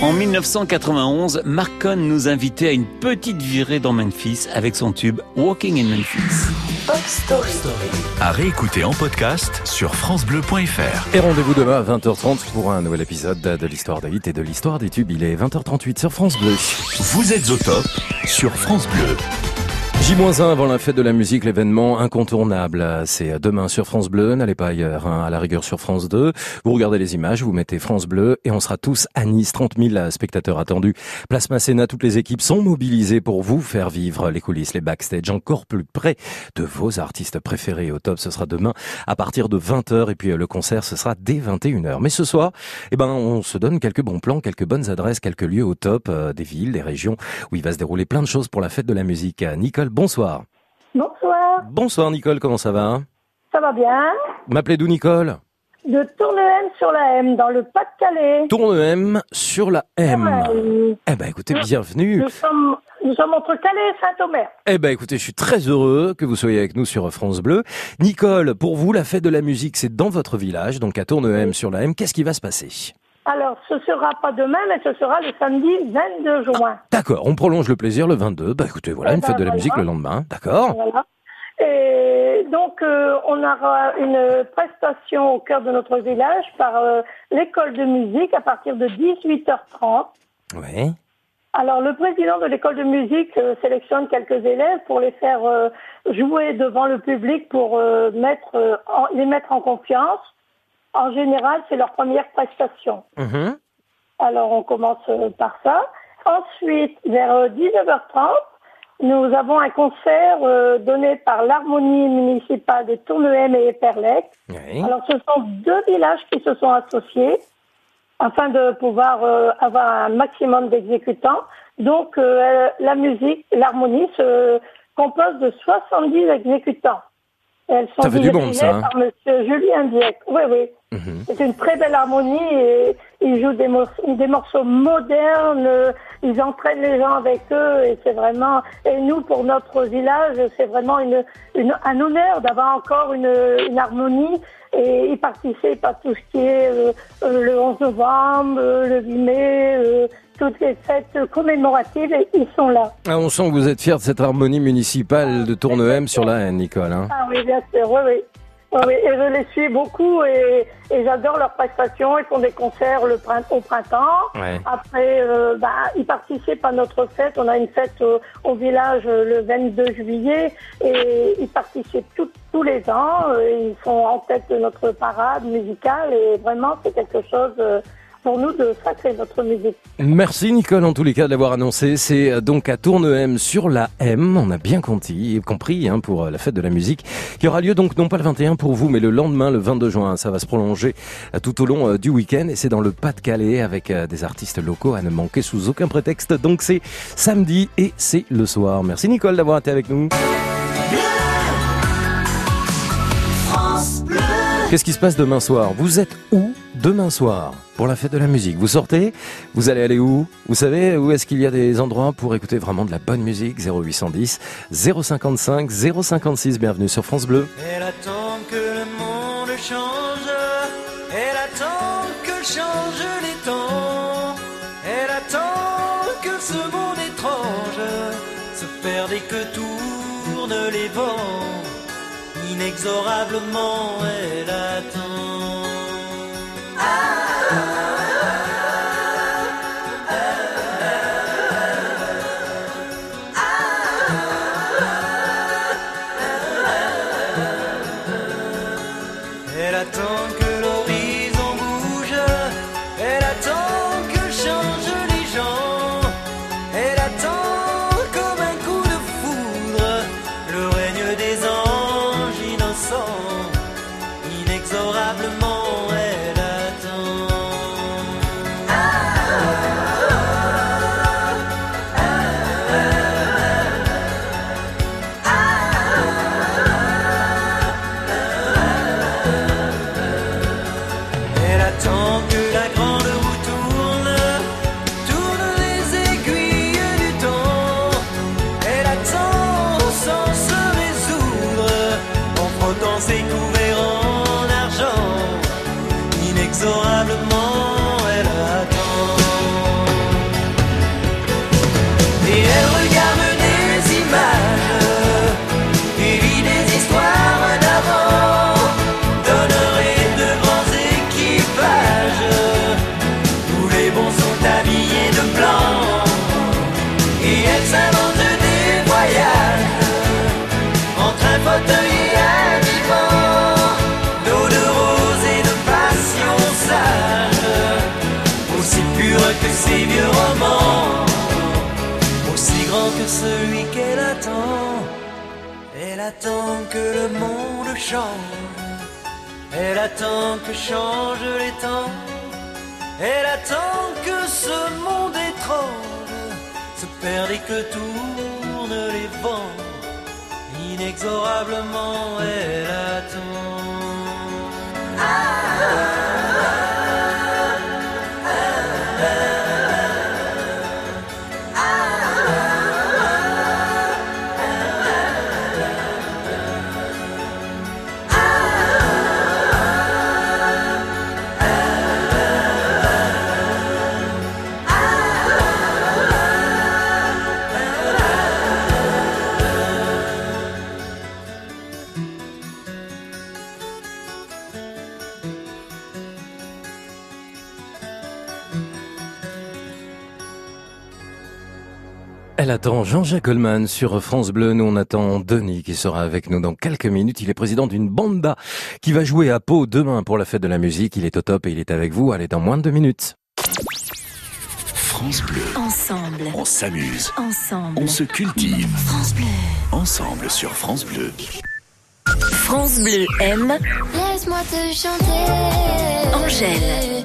En 1991, Mark Cohn nous invitait à une petite virée dans Memphis avec son tube Walking in Memphis. À réécouter en podcast sur FranceBleu.fr. Et rendez-vous demain à 20h30 pour un nouvel épisode de l'histoire des hits et de l'histoire des tubes. Il est 20h38 sur France Bleu. Vous êtes au top sur France Bleu. J-1 avant la fête de la musique, l'événement incontournable. C'est demain sur France Bleu, n'allez pas ailleurs, hein, à la rigueur sur France 2. Vous regardez les images, vous mettez France Bleu et on sera tous à Nice. 30 000 spectateurs attendus. Place Masséna, toutes les équipes sont mobilisées pour vous faire vivre les coulisses, les backstage encore plus près de vos artistes préférés. Au top, ce sera demain à partir de 20h et puis euh, le concert, ce sera dès 21h. Mais ce soir, eh ben, on se donne quelques bons plans, quelques bonnes adresses, quelques lieux au top euh, des villes, des régions où il va se dérouler plein de choses pour la fête de la musique. Euh, Nicole, bonsoir. Bonsoir, Bonsoir Nicole, comment ça va ça va bien M'appelez d'où Nicole? De Tourne-M sur la M, dans le Pas-de-Calais. Tourne M sur la M. Eh ben écoutez, bienvenue. Nous sommes, nous sommes entre Calais et Saint-Omer. Eh ben écoutez, je suis très heureux que vous soyez avec nous sur France Bleu. Nicole, pour vous, la fête de la musique, c'est dans votre village, donc à Tourne M sur la M. Qu'est-ce qui va se passer? Alors, ce sera pas demain, mais ce sera le samedi 22 juin. D'accord, on prolonge le plaisir le 22. Bah écoutez, voilà, Eh une ben, fête de la voilà. musique le lendemain. D'accord Voilà. Et donc, euh, on aura une prestation au cœur de notre village par euh, l'école de musique à partir de 18h30. Oui. Alors, le président de l'école de musique euh, sélectionne quelques élèves pour les faire jouer devant le public pour mettre, en- les mettre en confiance. En général, c'est leur première prestation. Mhm. Alors, on commence euh, par ça. Ensuite, vers euh, 19h30, nous avons un concert euh, donné par l'harmonie municipale de Tournehem et Éperlec. Oui. Alors, ce sont deux villages qui se sont associés afin de pouvoir euh, avoir un maximum d'exécutants. Donc, euh, la musique, l'harmonie se compose de 70 exécutants. Elles sont Ça fait du bon, ça, hein. par Monsieur Julien Dieck. Oui, oui. Mhm. C'est une très belle harmonie et ils jouent des, morceaux, des morceaux modernes, ils entraînent les gens avec eux et c'est vraiment, et nous pour notre village, c'est vraiment une, une- un honneur d'avoir encore une, une harmonie et ils participent à tout ce qui est euh, euh, le 11 novembre, euh, le 8 mai, euh, toutes les fêtes commémoratives, et ils sont là. Ah, on sent que vous êtes fier de cette harmonie municipale de Tournehem sur la haine, Nicole. hein. Ah oui, bien sûr, oui, oui. Oui, oui, et je les suis beaucoup et, et j'adore leurs prestations. Ils font des concerts le print- au printemps. Ouais. Après, euh, bah, ils participent à notre fête. On a une fête au village euh, le 22 juillet et ils participent tout- tous les ans. Euh, Ils sont en tête de notre parade musicale et vraiment, c'est quelque chose Merci Nicole en tous les cas de l'avoir annoncé. C'est euh, donc à Tournehem sur la M. On a bien compris, compris hein, pour euh, la fête de la musique qui aura lieu donc non pas le 21 pour vous mais le lendemain le 22 juin. Ça va se prolonger euh, tout au long du week-end et c'est dans le Pas-de-Calais avec des artistes locaux à ne manquer sous aucun prétexte. Donc c'est samedi et c'est le soir. Merci Nicole d'avoir été avec nous. Qu'est-ce qui se passe demain soir Vous êtes où demain soir pour la fête de la musique Vous sortez Vous allez aller où Vous savez où est-ce qu'il y a des endroits pour écouter vraiment de la bonne musique 0810 055 056. Bienvenue sur France Bleu. Inexorablement, elle attend. Elle attend Jean-Jacques Goldman sur France Bleu. Nous, on attend Denis qui sera avec nous dans quelques minutes. Il est président d'une banda qui va jouer à Pau demain pour la fête de la musique. Il est au top et il est avec vous. Allez, dans moins de deux minutes. France Bleu. Ensemble. On s'amuse. Ensemble. On se cultive. France Bleu. Ensemble sur France Bleu. France Bleu aime Laisse-moi te chanter. Angèle.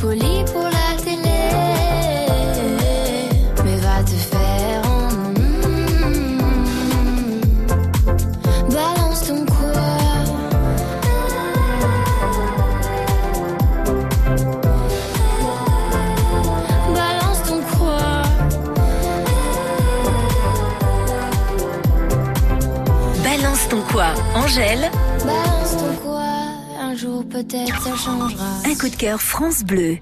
Poli pour la télé. Mais va te faire. mm, Balance ton quoi. Balance ton quoi. Balance ton quoi, Angèle peut-être ça changera. Un coup de cœur France Bleu.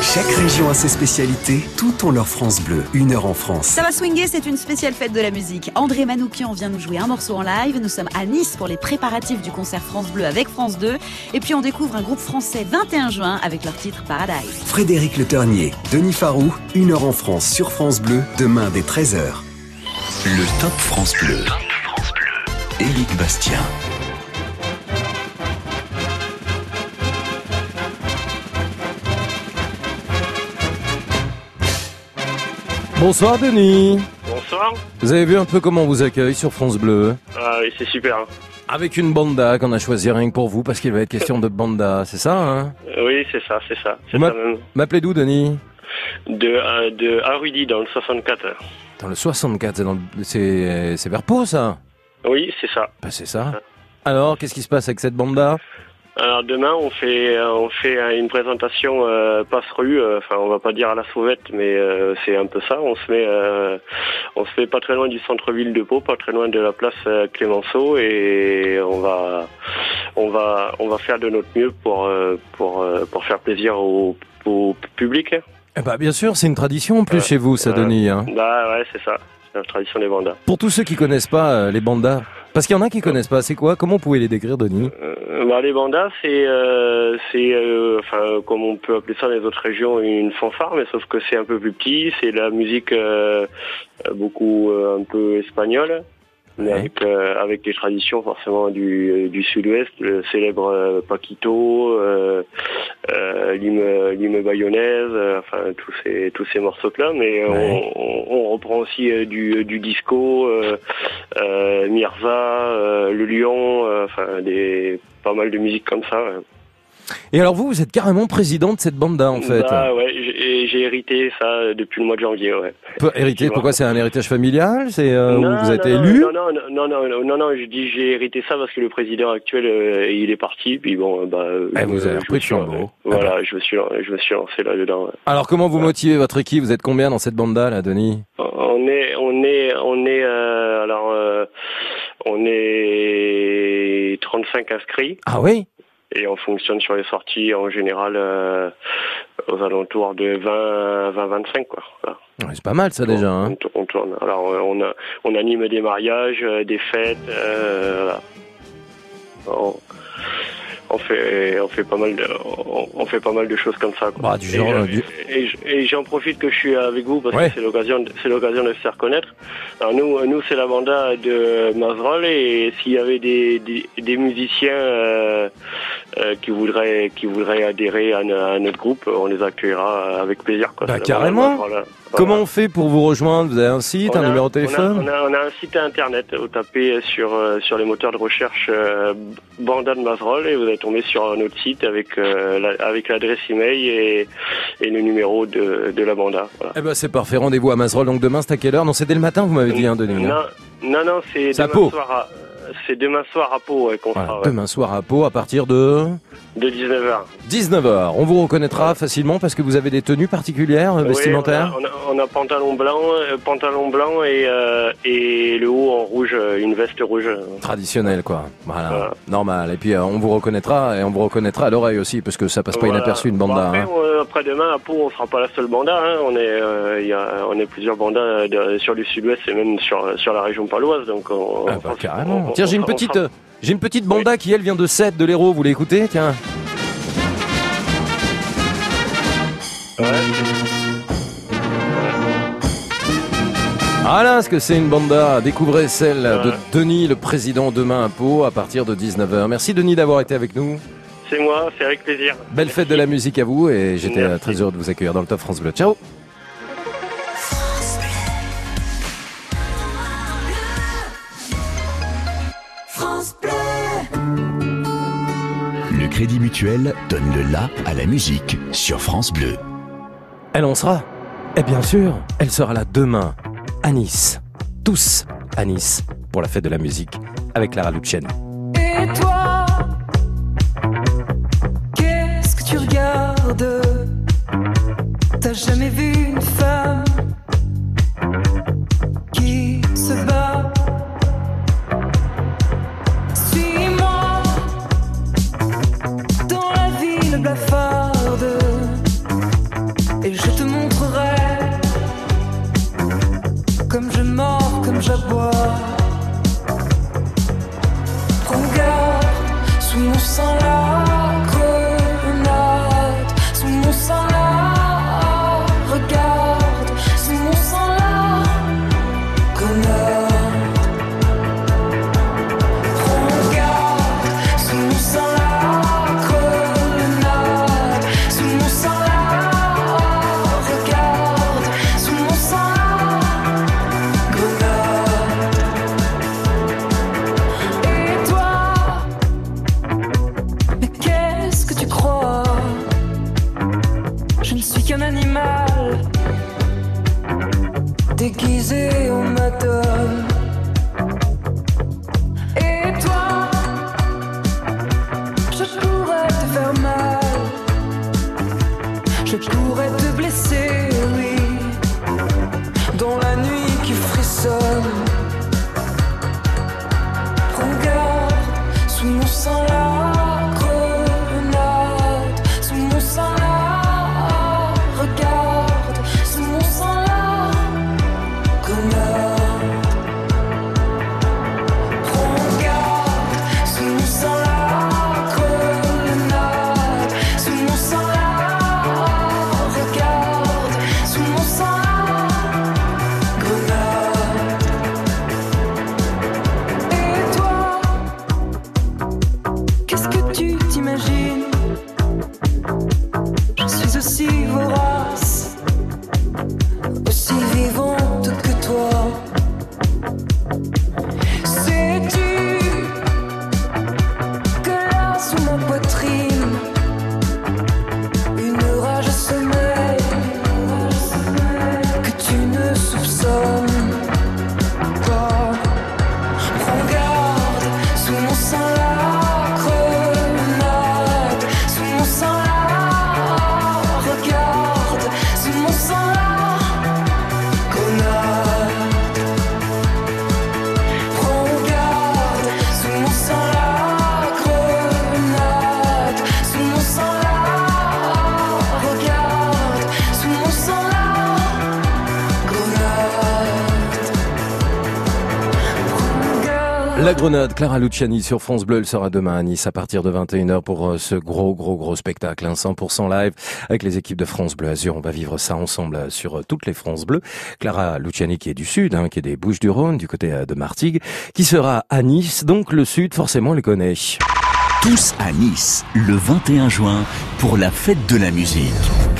Chaque région a ses spécialités, tout ont leur France Bleu. Une heure en France. Ça va swinguer, c'est une spéciale fête de la musique. André Manoukian vient nous jouer un morceau en live. Nous sommes à Nice pour les préparatifs du concert France Bleu avec France 2. Et puis on découvre un groupe français 21 juin avec leur titre Paradise. Frédéric Le Ternier, Denis Farou, une heure en France sur France Bleu, demain dès 13h. Le Top France Bleu. Éric Bastien. Bonsoir Denis. Bonsoir. Vous avez vu un peu comment on vous accueille sur France Bleu Ah oui, c'est super. hein. Avec une banda qu'on a choisi rien que pour vous parce qu'il va être question de banda, c'est ça hein Euh, Oui, c'est ça, c'est ça. C'est Vous m'appelez d'où Denis De, euh, de Arudi dans le 64. Dans le 64, c'est dans le- c'est c'est vers Pau ça Oui, c'est ça. Bah, c'est ça. Alors, qu'est-ce qui se passe avec cette banda? Alors demain, on fait euh, on fait euh, une présentation euh, passe rue. euh, Enfin, on va pas dire à la sauvette, mais euh, c'est un peu ça. On se met on se met pas très loin du centre-ville de Pau, pas très loin de la place Clémenceau, et on va on va on va faire de notre mieux pour pour pour faire plaisir au, au public. Eh bah, bien sûr, c'est une tradition en plus chez vous, ça. Denis. Hein. Bah ouais, c'est ça. C'est la tradition des bandas. Pour tous ceux qui connaissent pas les bandas, parce qu'il y en a qui connaissent pas, c'est quoi? Comment vous pouvez les décrire, Denis? Euh, bah, les bandas, c'est, euh, c'est, euh, enfin, comme on peut appeler ça dans les autres régions, une fanfare, mais sauf que c'est un peu plus petit. C'est la musique euh, beaucoup euh, un peu espagnole, mais avec euh, avec les traditions forcément du du Sud-Ouest, le célèbre euh, Paquito, euh, euh, l'hymne bayonnaise, euh, enfin tous ces tous ces morceaux-là. Mais euh, on, on- reprend aussi du du disco, euh, euh, Mirza, euh, le Lion, euh, enfin des pas mal de musique comme ça. Et alors vous, vous êtes carrément président de cette banda en fait. Bah ouais, j'ai hérité ça euh, depuis le mois de janvier, ouais. Hérité, pourquoi c'est un héritage familial? C'est euh, vous non, élu? non, non, non, non, non, je dis j'ai hérité ça parce que le président actuel euh, il est parti, puis bon, bah. euh, Eh, vous je- avez repris suis- flambeau. Voilà, je me suis, je me suis lancé là-dedans. ouais. Alors comment vous motivez votre équipe? Vous êtes combien dans cette banda là, Denis? On est, on est, on est, euh, alors, euh, on est 35 inscrits. Ah oui? Et on fonctionne sur les sorties en général euh, aux alentours de 20, 20, 25 quoi. Voilà. Ouais, C'est pas mal ça déjà. Hein. On, on tourne. Alors euh, on, a, on anime des mariages, euh, des fêtes. euh, voilà. On, on fait, on fait pas mal de, on, on fait pas mal de choses comme ça. Quoi. Bah, du genre, et, euh, je- du- et je- et j'en profite que je suis avec vous parce Ouais. que c'est l'occasion, de- c'est l'occasion de se faire connaître. Alors nous, nous c'est la banda de Mazrol et s'il y avait des, des, des musiciens euh, euh, qui voudraient, qui voudraient adhérer à, no- à notre groupe, on les accueillera avec plaisir. Quoi. Bah, carrément. Hein. Comment on fait pour vous rejoindre? Vous avez un site, On un a- numéro de téléphone on a, on, a, on a un site internet. Vous tapez sur, euh, sur les moteurs de recherche Banda de Mazrol et vous tomber sur notre site avec, euh, la- avec l'adresse email et, et le numéro de, de la banda. Voilà. Eh ben c'est parfait, rendez-vous à Mazerolles. Donc demain c'est à quelle heure? Non, c'est dès le matin, vous m'avez dit, hein, Denis. hein. Non, non, non, c'est demain, soir à, c'est demain soir à Pau ouais, qu'on sera. ouais. Demain soir à Pau à partir de De 19h. 19h. On vous reconnaîtra facilement parce que vous avez des tenues particulières euh, vestimentaires on, a, on, a, on a pantalon blanc, euh, pantalon blanc et, euh, et le haut en rouge, une veste rouge. Traditionnelles quoi. Voilà, normal. Et puis euh, on vous reconnaîtra et on vous reconnaîtra à l'oreille aussi parce que ça passe pas Voilà. inaperçu une Bon, banda. après, hein. on- après demain à Pau, on sera pas la seule banda. Hein. On est, y a, on est plusieurs bandas de- sur le sud-ouest et même sur sur la région paloise. Donc on, Ah bah, carrément. Tiens, j'ai une petite, j'ai une petite banda qui elle vient de Sète de l'Hérault. Vous voulez écouter Tiens. Voilà ce que c'est une banda. Découvrez celle de Denis, le président demain à Pau, à partir de 19h. Merci Denis d'avoir été avec nous. C'est moi, c'est avec plaisir. Belle fête de la musique à vous et j'étais très heureux de vous accueillir dans le Top France Bleu. Ciao Crédit Mutuel donne le la à la musique sur France Bleu. Elle en sera. Et bien sûr, elle sera là demain à Nice. Tous à Nice pour la fête de la musique avec Clara Luciani. Et toi, qu'est-ce que tu regardes? T'as jamais vu La Grenade, Clara Luciani sur France Bleu, elle sera demain à Nice à partir de 21h pour euh, ce gros gros gros spectacle, un 100% live avec les équipes de France Bleu Azur. On va vivre ça ensemble euh, sur euh, toutes les France Bleues. Clara Luciani qui est du sud, hein, qui est des Bouches du côté de Martigues, qui sera à Nice, donc le sud forcément les connaît. Tous à Nice, le 21 juin, pour la fête de la musique.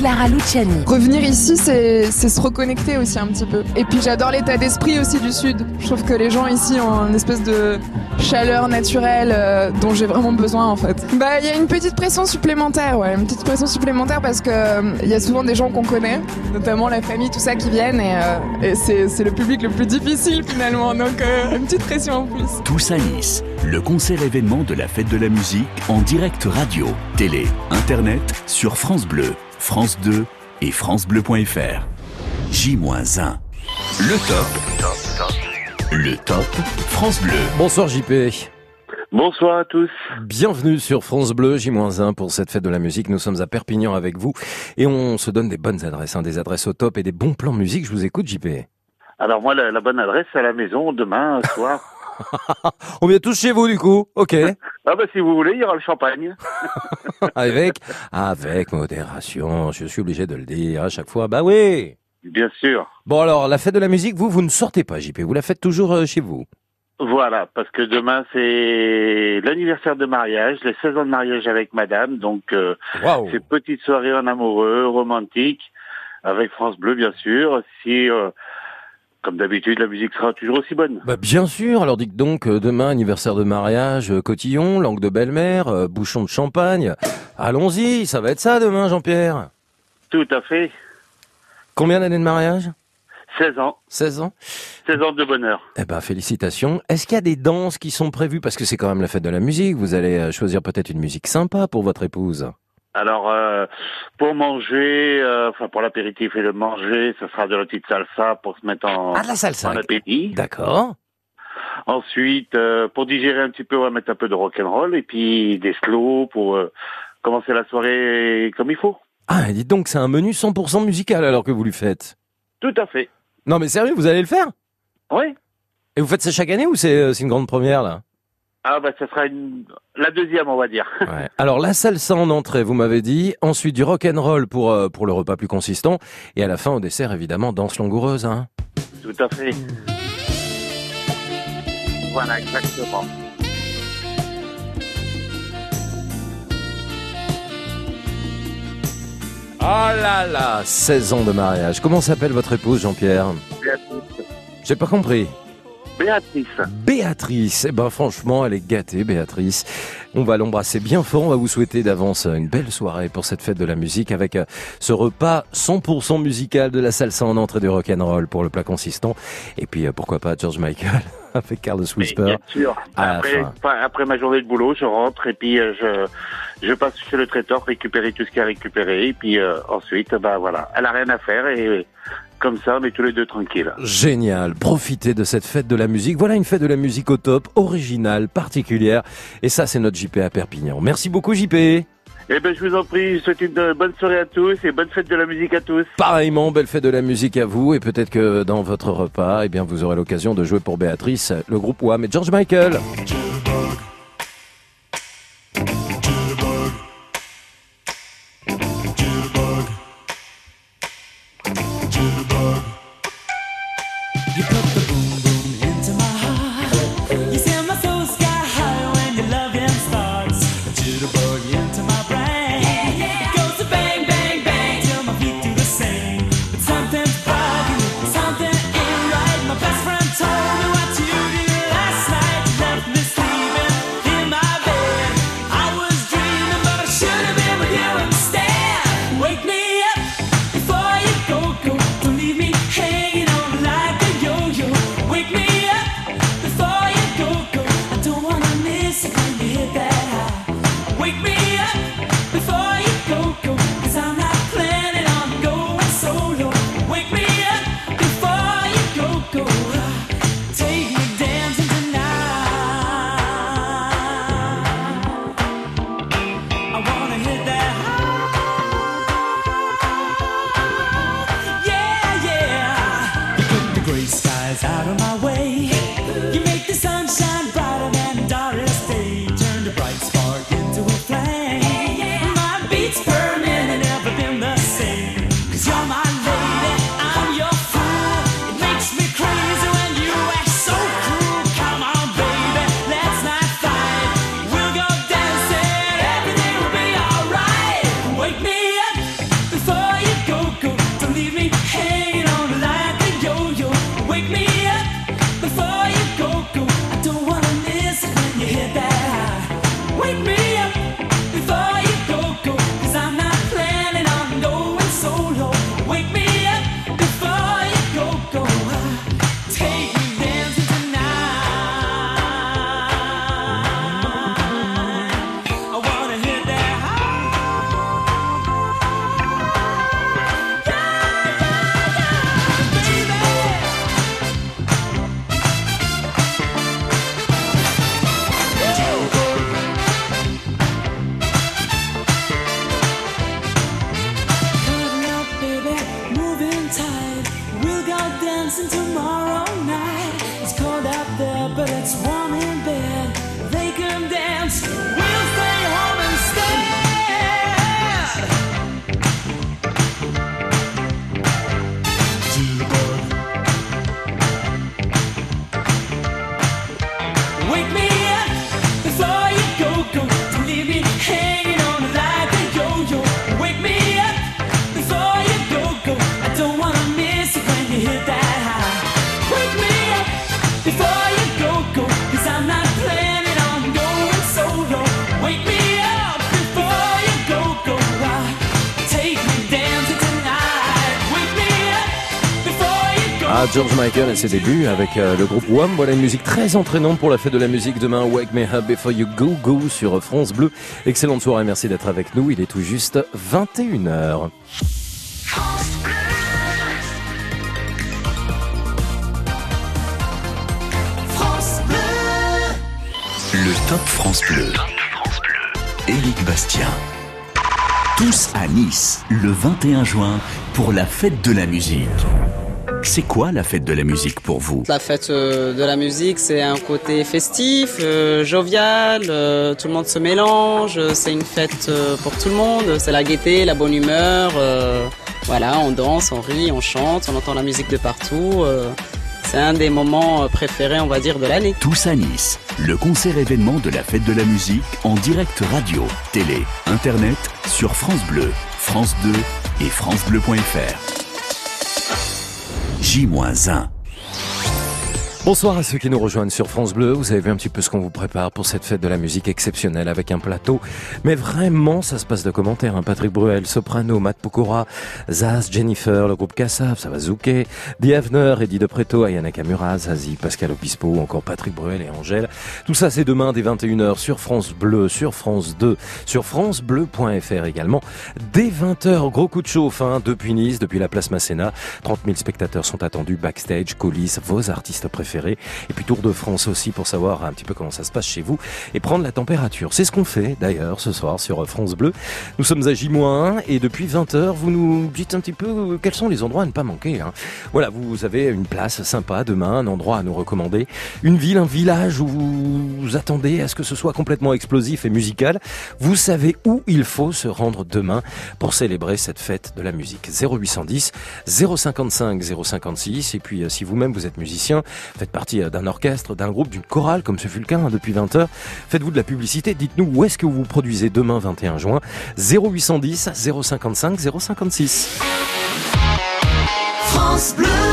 Clara Luciani. Revenir ici, c'est se reconnecter aussi un petit peu. Et puis j'adore l'état d'esprit aussi du Sud. Je trouve que les gens ici ont une espèce de chaleur naturelle euh, dont j'ai vraiment besoin en fait. Bah il y a une petite pression supplémentaire, ouais, une petite pression supplémentaire parce que euh, il y a souvent des gens qu'on connaît, notamment la famille, tout ça qui viennent et, euh, et c'est c'est le public le plus difficile finalement. Donc euh, une petite pression en plus. Tous à Nice, le concert événement de la fête de la musique en direct radio, télé, internet, sur France Bleu, France 2 et francebleu.fr. J-1. Le top. Le top France Bleu. Bonsoir JP. Bonsoir à tous. Bienvenue sur France Bleu, J-1 pour cette fête de la musique. Nous sommes à Perpignan avec vous et on se donne des bonnes adresses, hein, des adresses au top et des bons plans musique. Je vous écoute JP. Alors moi, la, la bonne adresse, c'est à la maison, demain soir. <laughs> <laughs> On vient tous chez vous du coup, ok <laughs> ah bah si vous voulez, il y aura le champagne. <laughs> Avec, avec modération, je suis obligé de le dire à chaque fois. Bah oui Bien sûr. Bon alors, la fête de la musique, vous, vous ne sortez pas JP, vous la faites toujours euh, chez vous Voilà, parce que demain c'est l'anniversaire de mariage, les 16 ans de mariage avec madame, donc euh, Waouh. c'est petite soirée en amoureux, romantique, avec France Bleu bien sûr. Si, euh, comme d'habitude, la musique sera toujours aussi bonne. Bah bien sûr, alors dites donc, euh, demain anniversaire de mariage, euh, cotillon, langue de belle-mère, euh, bouchon de champagne. Allons-y, ça va être ça demain Jean-Pierre. Tout à fait. Combien d'années de mariage? 16 ans. 16 ans 16 ans de bonheur. Eh ben félicitations. Est-ce qu'il y a des danses qui sont prévues? Parce que c'est quand même la fête de la musique, vous allez choisir peut-être une musique sympa pour votre épouse. Alors, euh, pour manger, euh, enfin pour l'apéritif et le manger, ce sera de la petite salsa pour se mettre en, Ah, de la salsa. en appétit. D'accord. Ensuite, euh, pour digérer un petit peu, on va mettre un peu de rock'n'roll et puis des slow pour commencer la soirée comme il faut. Ah, dites donc, c'est un menu 100% musical alors que vous lui faites. Tout à fait. Non mais sérieux, vous allez le faire? Oui. Et vous faites ça chaque année ou c'est une grande première là? Ah bah ça sera une... la deuxième, on va dire. <laughs> Ouais. Alors la salsa en entrée, vous m'avez dit. Ensuite du rock and roll pour euh, pour le repas plus consistant. Et à la fin au dessert évidemment danse langoureuse. Hein. Tout à fait. Voilà, exactement. Oh là là 16 ans de mariage. Comment s'appelle votre épouse Jean-Pierre? Béatrice. J'ai pas compris. Béatrice. Béatrice, eh ben franchement, elle est gâtée, Béatrice. On va l'embrasser bien fort. On va vous souhaiter d'avance une belle soirée pour cette fête de la musique avec euh, ce repas 100% musical de la salsa en entrée du rock'n'roll pour le plat consistant. Et puis euh, pourquoi pas George Michael <laughs> avec Carlos Whisper. Bien sûr. Après, après ma journée de boulot, je rentre et puis euh, je, je passe chez le traiteur récupérer tout ce qu'il y a à récupérer. Et puis euh, ensuite, bah voilà, elle a rien à faire et comme ça, on est tous les deux tranquilles. Génial, profitez de cette fête de la musique. Voilà une fête de la musique au top, originale, particulière. Et ça, c'est notre JP à Perpignan. Merci beaucoup JP. Eh ben, je vous en prie, je souhaite une bonne soirée à tous et bonne fête de la musique à tous. Pareillement, belle fête de la musique à vous. Et peut-être que dans votre repas, eh bien, vous aurez l'occasion de jouer pour Béatrice, le groupe Wham et George Michael. Voilà, George Michael à ses débuts avec euh, le groupe Wham. Voilà une musique très entraînante pour la fête de la musique demain. Wake Me Up Before You Go Go sur France Bleu. Excellente soirée, merci d'être avec nous. Il est tout juste 21h. Le Top France Bleu. Éric Bastien. Tous à Nice, le 21 juin, pour la fête de la musique. C'est quoi la fête de la musique pour vous? La fête euh, de la musique, c'est un côté festif, euh, jovial, euh, tout le monde se mélange, c'est une fête pour tout le monde, c'est la gaieté, la bonne humeur. voilà, on danse, on rit, on chante, on entend la musique de partout. c'est un des moments préférés, on va dire, de l'année. Tous à Nice, le concert événement de la fête de la musique en direct radio, télé, internet, sur France Bleu, France 2 et francebleu.fr. J-1. Bonsoir à ceux qui nous rejoignent sur France Bleu. Vous avez vu un petit peu ce qu'on vous prépare pour cette fête de la musique exceptionnelle avec un plateau. Mais vraiment, ça se passe de commentaires. Hein. Patrick Bruel, Soprano, Matt Pokora, Zaz, Jennifer, le groupe Kassav, ça va zouker, The Avener, Eddie De Preto, Ayana Kamura, Zazie, Pascal Obispo, encore Patrick Bruel et Angèle. Tout ça, c'est demain dès 21h sur France Bleu, sur France 2, sur francebleu.fr également. Dès 20h, gros coup de chauffe hein, depuis Nice, depuis la place Masséna. 30 000 spectateurs sont attendus backstage, coulisses, vos artistes préférés. Et puis Tour de France aussi pour savoir un petit peu comment ça se passe chez vous et prendre la température. C'est ce qu'on fait d'ailleurs ce soir sur France Bleu. Nous sommes à J-1 et depuis 20h, vous nous dites un petit peu quels sont les endroits à ne pas manquer. hein. Voilà, vous avez une place sympa demain, un endroit à nous recommander, une ville, un village où vous attendez à ce que ce soit complètement explosif et musical. Vous savez où il faut se rendre demain pour célébrer cette fête de la musique. 0810 055 056 et puis euh, si vous-même vous êtes musicien, faites partie euh, d'un orchestre, d'un groupe, d'une chorale comme ce fut le cas hein, depuis 20 heures, faites-vous de la publicité, dites-nous où est-ce que vous vous produisez demain 21 juin 0810 055 056. France Bleu.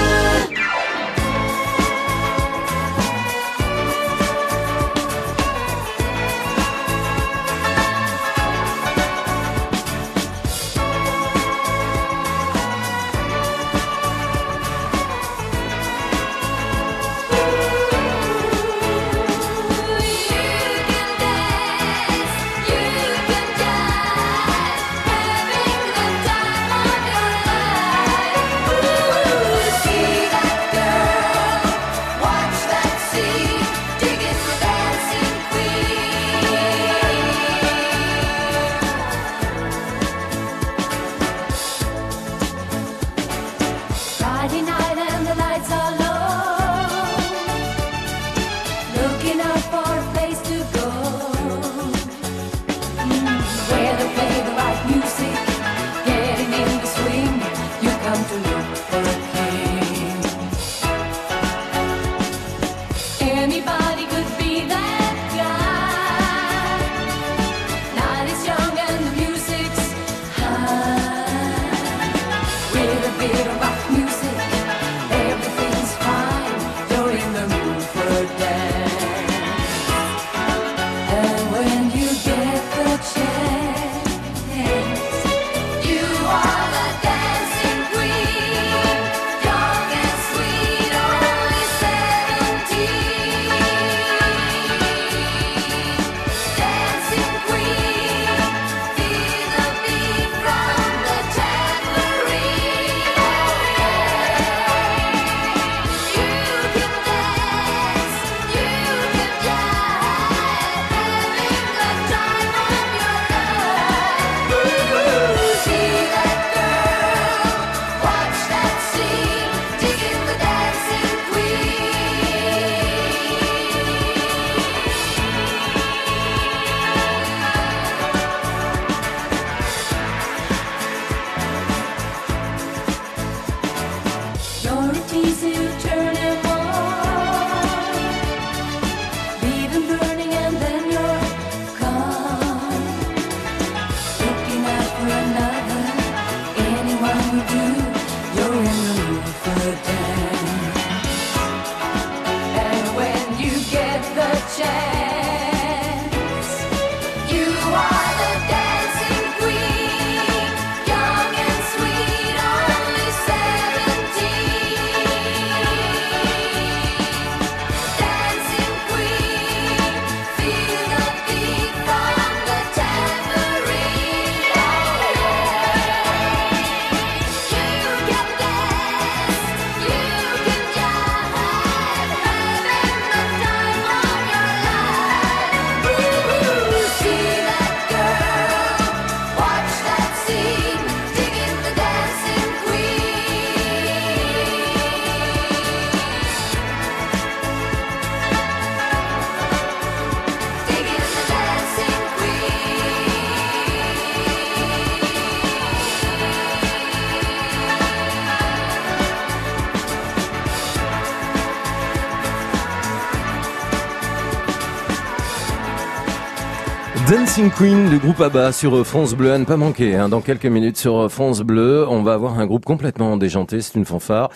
Queen du groupe ABBA sur France Bleu, à ne pas manquer. Hein. Dans quelques minutes sur France Bleu, on va avoir un groupe complètement déjanté, c'est une fanfare,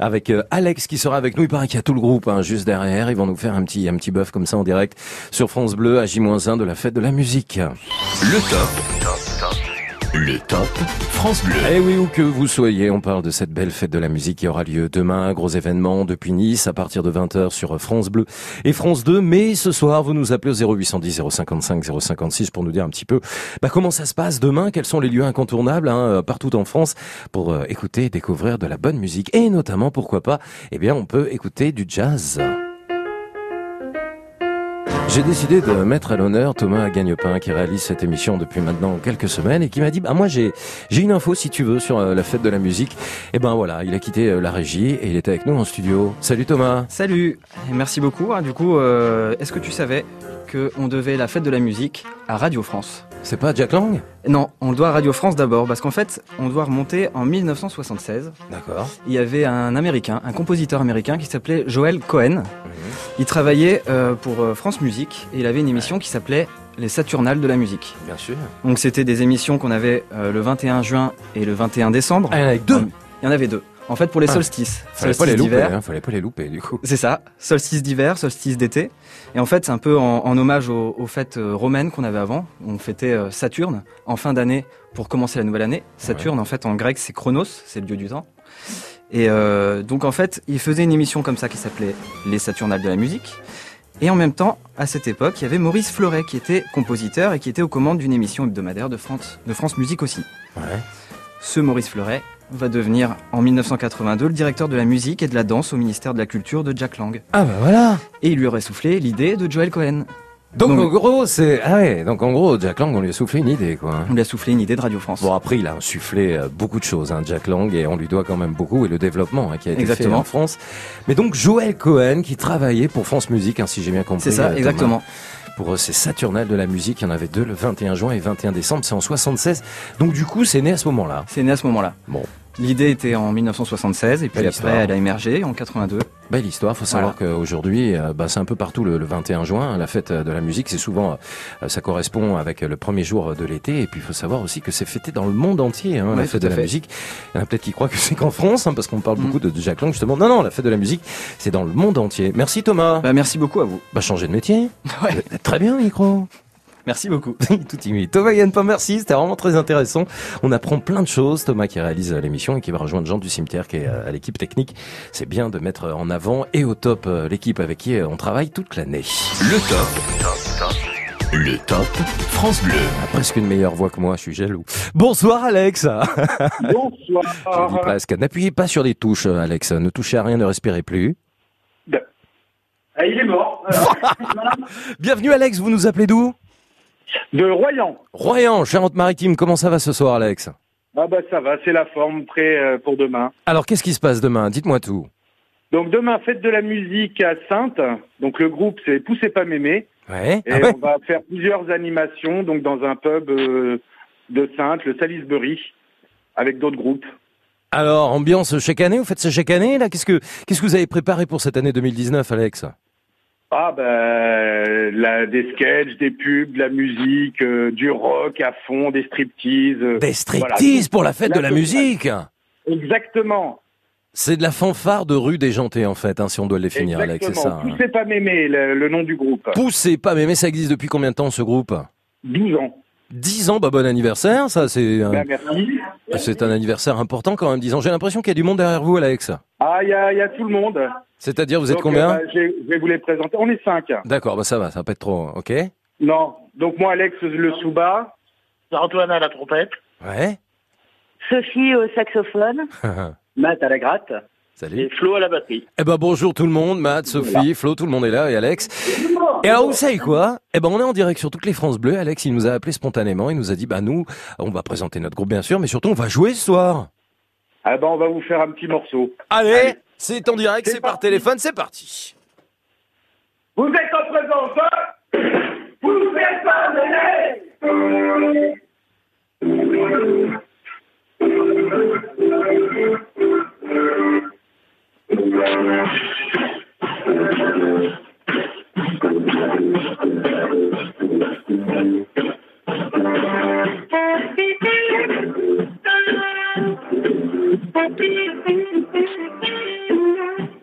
avec euh, Alex qui sera avec nous. Il paraît qu'il y a tout le groupe hein, juste derrière. Ils vont nous faire un petit, un petit bœuf comme ça en direct sur France Bleu à J-1 de la fête de la musique. Le top. Le top France Bleu. Eh oui, où que vous soyez, on parle de cette belle fête de la musique qui aura lieu demain. Gros événement depuis Nice à partir de 20h sur France Bleu et France 2. Mais ce soir, vous nous appelez au 0810 055 056 pour nous dire un petit peu bah, comment ça se passe demain, quels sont les lieux incontournables hein, partout en France pour euh, écouter et découvrir de la bonne musique. Et notamment, pourquoi pas, eh bien, on peut écouter du jazz. J'ai décidé de mettre à l'honneur Thomas Gagnepin qui réalise cette émission depuis maintenant quelques semaines et qui m'a dit bah moi j'ai j'ai une info si tu veux sur euh, la fête de la musique. Et ben voilà, il a quitté euh, la régie et il est avec nous en studio. Salut Thomas. Salut, merci beaucoup. Ah, Du coup, euh, est-ce que tu savais qu'on devait la fête de la musique à Radio France? C'est pas Jack Lang? Non, on le doit à Radio France d'abord parce qu'en fait, on doit remonter en 1976. D'accord. Il y avait un américain, un compositeur américain qui s'appelait Joel Cohen. Il travaillait euh, pour euh, France Musique et il avait une émission qui s'appelait Les Saturnales de la musique. Bien sûr. Donc c'était des émissions qu'on avait euh, le 21 juin et le 21 décembre. Ah, il y en avait deux Il y en avait deux. En fait, pour les Ah. solstices. Fallait pas les louper, hein, fallait pas les louper du coup. C'est ça, solstice d'hiver, solstice d'été. Et en fait, c'est un peu en, en hommage aux, aux fêtes euh, romaines qu'on avait avant. On fêtait euh, Saturne en fin d'année pour commencer la nouvelle année. Saturne, en fait, en grec, c'est Chronos, c'est le dieu du temps. Et euh, donc, en fait, il faisait une émission comme ça qui s'appelait Les Saturnales de la musique. Et en même temps, à cette époque, il y avait Maurice Fleuret qui était compositeur et qui était aux commandes d'une émission hebdomadaire de France, de France Musique aussi. Ce Maurice Fleuret va devenir en 1982 le directeur de la musique et de la danse au ministère de la Culture de Jack Lang. Ah bah voilà Et il lui aurait soufflé l'idée de Joel Cohen. Donc, en gros, c'est ah ouais, donc en gros, Jack Lang, on lui a soufflé une idée quoi. On lui a soufflé une idée de Radio France. Bon après, il a insufflé euh, beaucoup de choses, hein, Jack Lang, et on lui doit quand même beaucoup et le développement hein, qui a été fait Exactement. en France. Mais donc Joël Cohen qui travaillait pour France Musique, hein, si j'ai bien compris. C'est ça, euh, Thomas. Pour euh, ces Saturnales de la musique, il y en avait deux le 21 juin et 21 décembre, c'est en 76. Donc du coup, c'est né à ce moment-là. C'est né à ce moment-là. Bon. L'idée était en 1976 et puis Belle après histoire. elle a émergé en 82. Belle histoire, faut savoir qu'aujourd'hui, euh, bah, c'est un peu partout le, le 21 juin, hein, la fête de la musique, c'est souvent, euh, ça correspond avec le premier jour de l'été, et puis il faut savoir aussi que c'est fêté dans le monde entier, hein, la Ouais, fête de la fait. musique. Il y en a peut-être qui croient que c'est qu'en France, hein, parce qu'on parle Mm. beaucoup de, de Jacques Lang, justement. Non, non, la fête de la musique, c'est dans le monde entier. Merci Thomas. Bah, merci beaucoup à vous. Bah, changer de métier. <laughs> Êtes Très bien, micro. Merci beaucoup. <laughs> Tout timide. Thomas Yann, pas merci, c'était vraiment très intéressant. On apprend plein de choses. Thomas qui réalise euh, l'émission et qui va rejoindre Jean du cimetière qui est euh, à l'équipe technique. C'est bien de mettre en avant et au top euh, l'équipe avec qui on travaille toute l'année. Le top. Le top France Bleu. Ah, presque une meilleure voix que moi, je suis jaloux. Bonsoir Alex. <laughs> Je le dis Bonsoir. presque. N'appuyez pas sur les touches, Alex. Ne touchez à rien, ne respirez plus. Ah, il est mort. <laughs> Bienvenue Alex, vous nous appelez d'où? De Royan. Royan, Charente-Maritime. Comment ça va ce soir Alex? Ah bah ça va, c'est la forme, prêt euh, pour demain. Alors qu'est-ce qui se passe demain? Dites-moi tout. Donc demain, fête de la musique à Sainte. Donc le groupe, c'est Poussez pas mémé. Ouais. Et Ah ouais on va faire plusieurs animations donc dans un pub euh, de Sainte, le Salisbury, avec d'autres groupes. Alors, ambiance chaque année, vous faites ça chaque année là? Qu'est-ce que qu'est-ce que vous avez préparé pour cette année 2019, Alex? Ah ben la, des sketchs, des pubs, de la musique, euh, du rock à fond, des striptease. euh, Des voilà. striptease pour la fête de la musique Exactement. C'est de la fanfare de rue déjantée en fait, hein, si on doit le définir, Alex, c'est ça. Exactement. hein. Poussez pas mémé, le, le nom du groupe. Poussez pas, mais ça existe depuis combien de temps ce groupe? 12 ans. 10 ans, bah bon anniversaire, ça c'est un, Ben, merci. c'est un anniversaire important quand même, 10 ans. J'ai l'impression qu'il y a du monde derrière vous, Alex. Ah, il y a, il y a tout le monde. C'est-à-dire, vous êtes Donc, combien euh, bah, je vais- je vais vous les présenter. On est cinq. D'accord, bah ça va, ça va pas être trop, ok Non. Donc moi, Alex, le souba. Antoine à la trompette. Ouais. Sophie au saxophone. <laughs> Matt à la gratte. Salut. Et Flo à la batterie. Eh ben bonjour tout le monde, Matt, Sophie, Flo, tout le monde est là et Alex. Et alors vous savez quoi? Eh ben on est en direct sur toutes les France Bleues. Alex, il nous a appelé spontanément, il nous a dit bah nous, on va présenter notre groupe bien sûr, mais surtout on va jouer ce soir. Ah ben, on va vous faire un petit morceau. Allez, c'est en direct, c'est par téléphone, c'est parti. Vous êtes en présence, hein vous êtes pas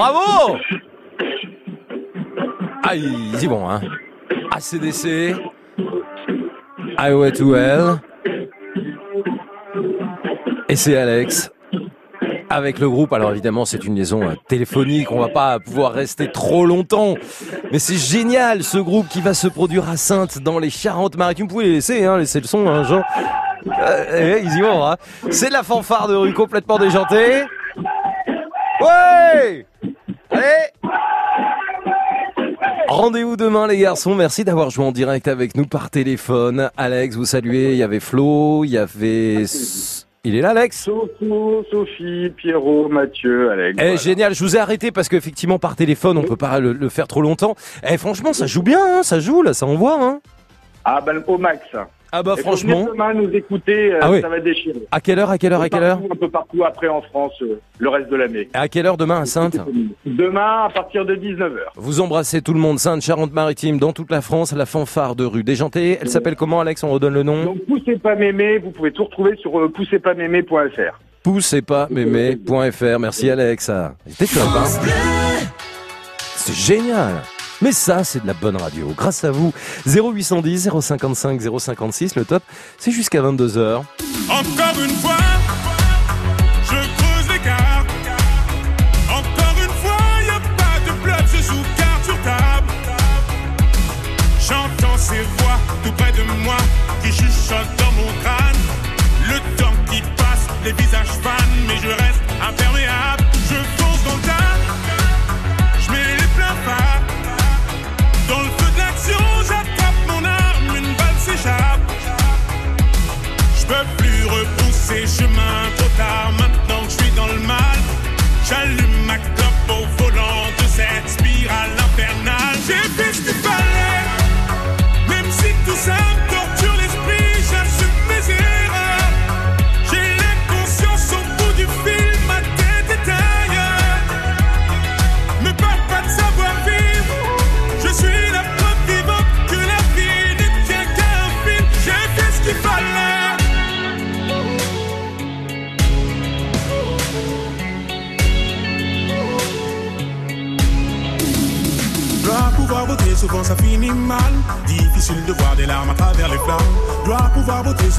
Bravo Ah, ils y vont, hein. ACDC. Highway to Hell. Et c'est Alex. Avec le groupe, alors évidemment c'est une liaison euh, téléphonique, on va pas pouvoir rester trop longtemps, mais c'est génial ce groupe qui va se produire à Sainte dans les Charentes-Maritimes. Vous pouvez les laisser, hein, laisser le son, hein, Jean. Euh, eh, ils y vont, hein. C'est la fanfare de rue complètement déjantée. Ouais Allez Rendez-vous demain les garçons, merci d'avoir joué en direct avec nous par téléphone. Alex, vous saluez, il y avait Flo, il y avait... Il est là Alex Sophie, Sophie, Pierrot, Mathieu, Alex. Eh, Génial, je vous ai arrêté parce qu'effectivement par téléphone on peut pas le, le faire trop longtemps. Eh, franchement ça joue bien, hein, ça joue là, ça envoie. Hein. Ah ben au max. Ah bah Et franchement. demain nous écouter, euh, Ah oui. ça va déchirer. À quelle heure, à quelle heure, à quelle heure Un peu partout après en France, euh, le reste de l'année. À quelle heure demain à Sainte Demain à partir de 19h. Vous embrassez tout le monde, Sainte, Charente-Maritime, dans toute la France, la fanfare de rue Déjanté. Elle s'appelle comment Alex? On redonne le nom Donc poussez pas mémé, vous pouvez tout retrouver sur euh, poussezpasmémé.fr. Poussez pas mémé.fr. Merci Alex. C'était top, hein C'est génial. Mais ça, c'est de la bonne radio. Grâce à vous. 0810 055 056, le top, c'est jusqu'à 22h. Encore une fois, je creuse l'écart. Encore une fois, y a pas de bluff, je joue carte sur table. J'entends ces voix tout près de moi qui chuchotent dans mon crâne. Le temps qui passe, les visages fanent,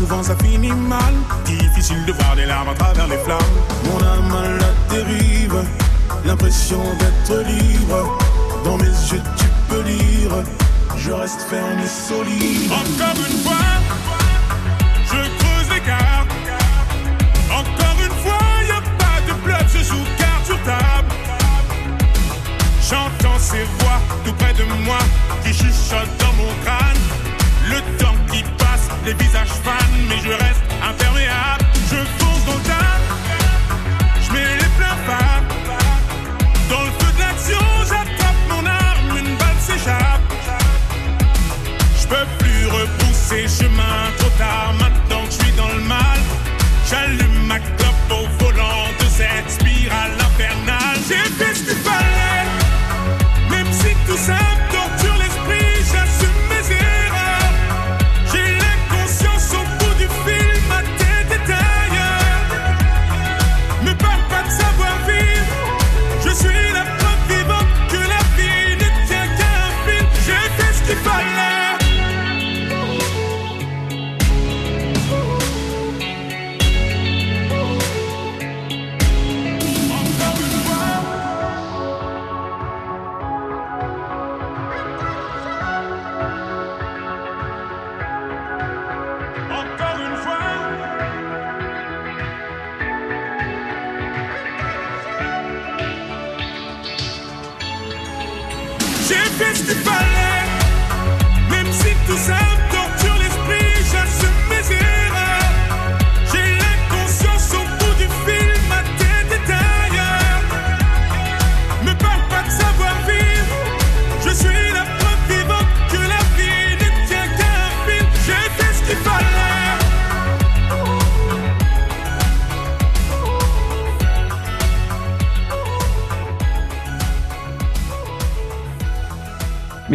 souvent ça finit mal. Difficile de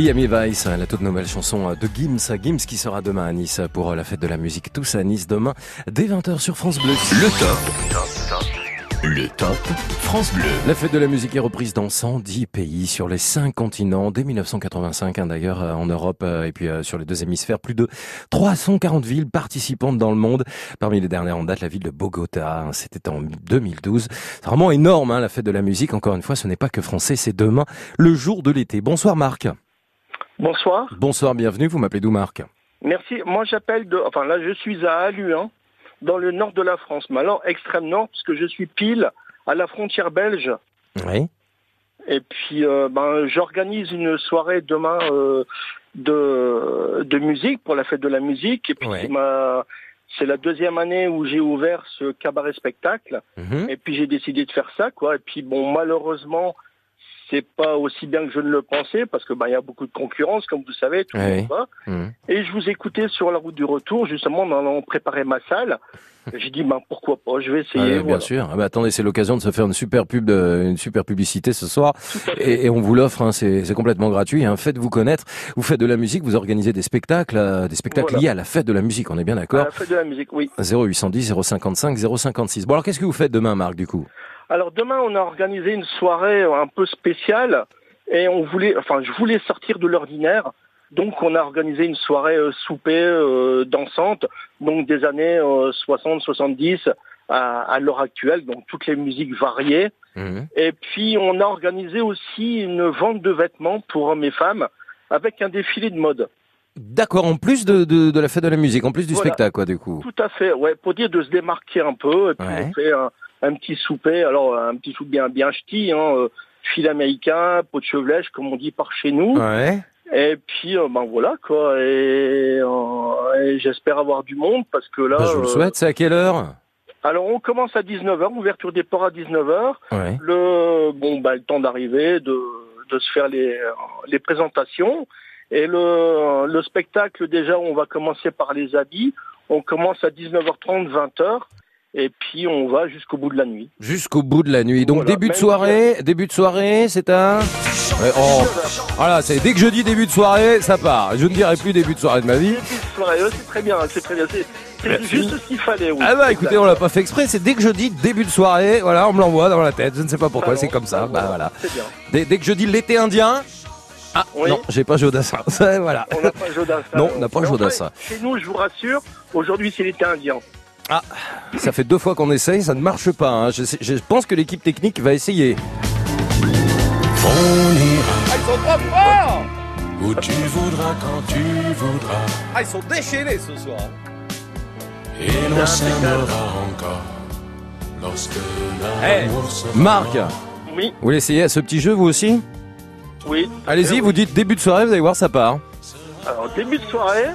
Miami Vice, la toute nouvelle chanson de Gims. Gims qui sera demain à Nice pour la fête de la musique. Tous à Nice demain dès 20h sur France Bleu. Le top. Le top France Bleu. La fête de la musique est reprise dans 110 pays sur les 5 continents dès 1985 hein, d'ailleurs euh, en Europe euh, et puis euh, sur les deux hémisphères. Plus de 340 villes participantes dans le monde. Parmi les dernières en date, la ville de Bogota. hein, C'était en 2012. C'est vraiment énorme hein, la fête de la musique. Encore une fois, ce n'est pas que français, c'est demain, le jour de l'été. Bonsoir Marc. Bonsoir. Bonsoir, bienvenue. Vous m'appelez d'où Marc Merci. Moi, j'appelle de. Enfin, là, je suis à Aluin, dans le nord de la France. Mais alors, extrême nord, puisque je suis pile à la frontière belge. Oui. Et puis, euh, ben, j'organise une soirée demain euh, de, de musique pour la fête de la musique. Et puis, c'est la deuxième année où j'ai ouvert ce cabaret spectacle. Mhm. Et puis, j'ai décidé de faire ça, quoi. Et puis, bon, malheureusement, c'est pas aussi bien que je ne le pensais parce que ben, il y a beaucoup de concurrence, comme vous savez, tout le Oui. monde va. Mhm. Et je vous écoutais sur la route du retour, justement, en allant préparer ma salle. <laughs> J'ai dit, ben, pourquoi pas, je vais essayer. Ouais, bien voilà. sûr. Ah bah, attendez, c'est l'occasion de se faire une super pub, de- une super publicité ce soir, et, et on vous l'offre. hein, c'est complètement gratuit. Hein, Faites-vous connaître. Vous faites de la musique, vous organisez des spectacles, euh, des spectacles Voilà. liés à la fête de la musique. On est bien À d'accord la fête de la musique, oui. 0810 055 056. Bon alors qu'est-ce que vous faites demain, Marc, du coup? Alors demain, on a organisé une soirée un peu spéciale et on voulait, enfin, je voulais sortir de l'ordinaire. Donc, on a organisé une soirée euh, souper euh, dansante, donc des années 60-70 à, à l'heure actuelle, donc toutes les musiques variées. Mhm. Et puis, on a organisé aussi une vente de vêtements pour hommes et femmes avec un défilé de mode. D'accord, en plus de, de, de la fête de la musique, en plus du Voilà. spectacle, quoi, du coup. Tout à fait, ouais, pour dire de se démarquer un peu. Et puis Ouais. on fait un, un petit souper, alors un petit souper bien bien ch'ti, hein, euh, fil américain, pot de chevelèche, comme on dit par chez nous. Ouais. Et puis euh, ben voilà quoi. Et, euh, et j'espère avoir du monde parce que là. Bah, je vous le euh, souhaite. C'est à quelle heure? Alors on commence à 19h, ouverture des ports à 19h. Ouais. Le bon bah le temps d'arriver, de, de se faire les, les présentations. Et le, le spectacle déjà on va commencer par les habits. On commence à 19h30, 20h. Et puis on va jusqu'au bout de la nuit. Jusqu'au bout de la nuit. Donc Voilà, début de soirée, début de soirée, c'est un. Ouais, oh. Voilà, c'est dès que je dis début de soirée, ça part. Je ne dirai plus début de soirée de ma vie. Soirée, c'est très bien, c'est très bien. C'est juste ce qu'il fallait. Oui. Ah bah écoutez, on l'a pas fait exprès, c'est dès que je dis début de soirée, voilà, on me l'envoie dans la tête, je ne sais pas pourquoi, Bah c'est comme ça, bah voilà. C'est bien. Dès, dès que je dis l'été indien, ah Oui. non, j'ai pas Jodassin, <laughs> Ça, voilà. On n'a pas Jodassin. Non, on n'a pas Jodassin. Chez nous, je vous rassure, aujourd'hui c'est l'été indien. Ah, ça fait deux fois qu'on essaye, ça ne marche pas. hein. Je, pense que l'équipe technique va essayer. On ira Ah, ils sont trop forts où tu voudras quand tu voudras Ah, ils sont déchaînés ce soir. et l'on s'aimera encore lorsque l'amour sera Marc, Oui, vous voulez essayer à ce petit jeu vous aussi? Oui. Allez-y, vous dites début de soirée, vous allez voir, ça part. Alors, début de soirée,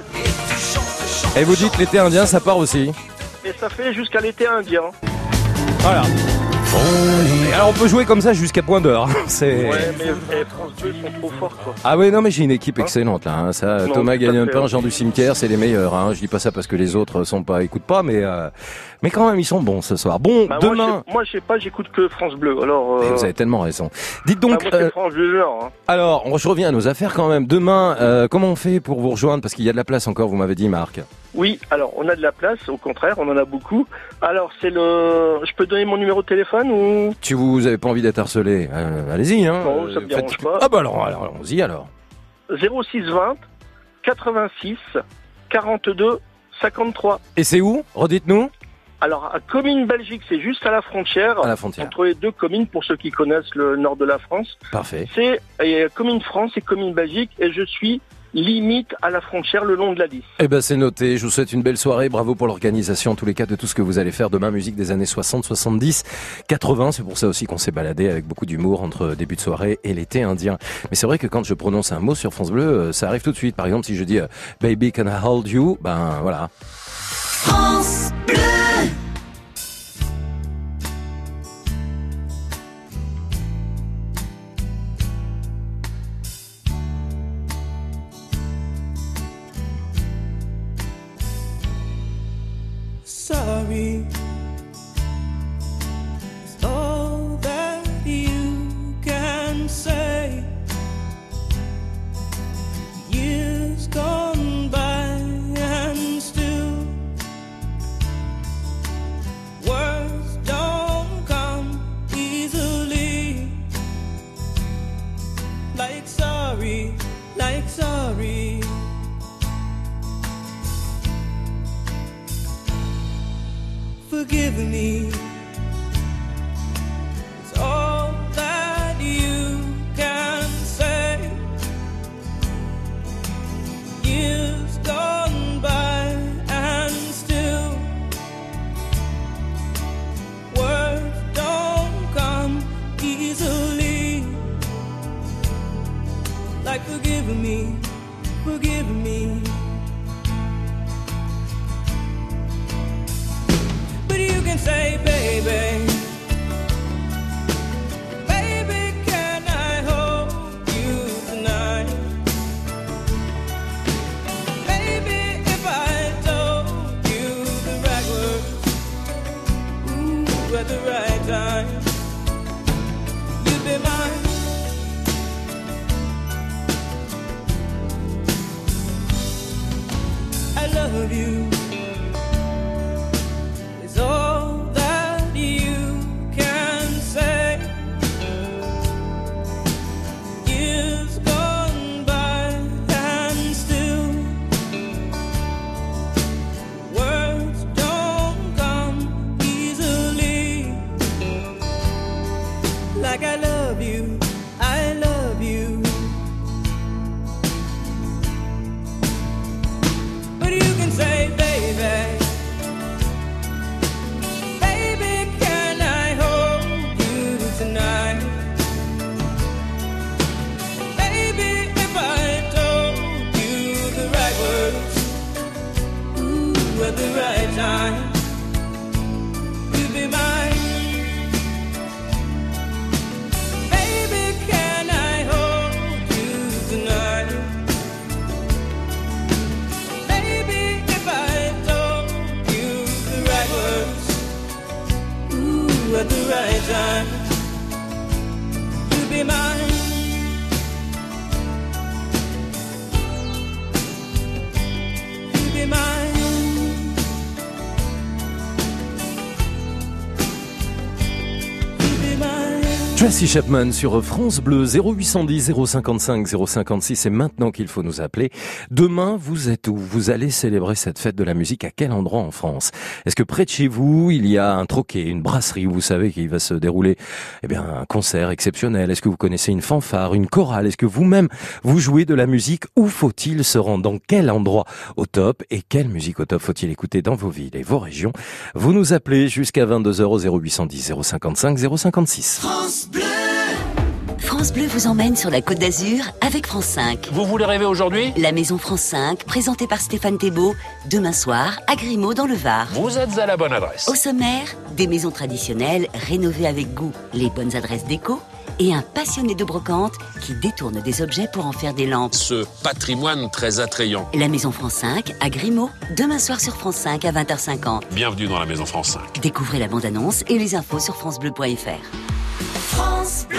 Et vous dites l'été indien, ça part aussi. Et ça fait jusqu'à l'été indien. Voilà. Et alors on peut jouer comme ça jusqu'à point d'heure. C'est. Ouais, mais eh, France 2 sont trop forts, quoi. Ah oui, non mais j'ai une équipe excellente là. hein. Ça, Non, Thomas gagne un pain, oui. Jean du cimetière, c'est les meilleurs. Hein. Je dis pas ça parce que les autres sont pas, écoutent pas, mais euh, mais quand même ils sont bons ce soir. Bon, Bah, moi, demain. je- Moi, je sais pas, j'écoute que France Bleu. Alors, euh, vous avez tellement raison. Dites bah, donc. moi, euh, France Bleu, genre. hein. alors, on- je reviens à nos affaires quand même. Demain, euh, comment on fait pour vous rejoindre? Parce qu'il y a de la place encore, vous m'avez dit, Marc. Oui, alors, on a de la place, au contraire, on en a beaucoup. Alors, c'est le. Je peux donner mon numéro de téléphone ou? Si vous avez pas envie d'être harcelé, allez-y. Hein. Non, ça me dérange faites- pas. Ah bah alors, alors allons-y alors. 0620 86 42 53. Et c'est où? Redites-nous. Alors, à Comines Belgique, c'est juste à la frontière. À la frontière. Entre les deux communes, pour ceux qui connaissent le nord de la France. Parfait. C'est euh, Commune France et Commune Belgique, et je suis limite à la frontière le long de la liste. Eh ben c'est noté. Je vous souhaite une belle soirée. Bravo pour l'organisation, en tous les cas, de tout ce que vous allez faire demain. Musique des années 60, 70, 80. C'est pour ça aussi qu'on s'est baladé avec beaucoup d'humour entre début de soirée et l'été indien. Mais c'est vrai que quand je prononce un mot sur France Bleu, euh, ça arrive tout de suite. Par exemple, si je dis euh, Baby can I hold you, ben voilà. France Tracy Chapman sur France Bleu 0810 055 056 c'est maintenant qu'il faut nous appeler. Demain, vous êtes où? Vous allez célébrer cette fête de la musique à quel endroit en France? Est-ce que près de chez vous, il y a un troquet, une brasserie où vous savez qu'il va se dérouler eh bien un concert exceptionnel? Est-ce que vous connaissez une fanfare, une chorale? Est-ce que vous-même vous jouez de la musique? Où faut-il se rendre? Dans quel endroit? Au top. Et quelle musique au top faut-il écouter dans vos villes et vos régions? Vous nous appelez jusqu'à 22h au 0810 055 056. France Bleu. France Bleu vous emmène sur la Côte d'Azur avec France 5. Vous voulez rêver aujourd'hui? La Maison France 5, présentée par Stéphane Thébault, demain soir à Grimaud dans le Var. Vous êtes à la bonne adresse. Au sommaire, des maisons traditionnelles rénovées avec goût, les bonnes adresses déco et un passionné de brocante qui détourne des objets pour en faire des lampes. Ce patrimoine très attrayant. La Maison France 5 à Grimaud, demain soir sur France 5 à 20h50. Bienvenue dans la Maison France 5. Découvrez la bande-annonce et les infos sur francebleu.fr. France Bleu.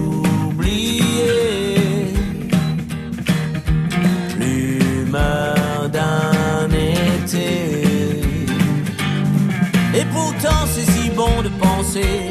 l'humeur d'un été. Et pourtant, c'est si bon de penser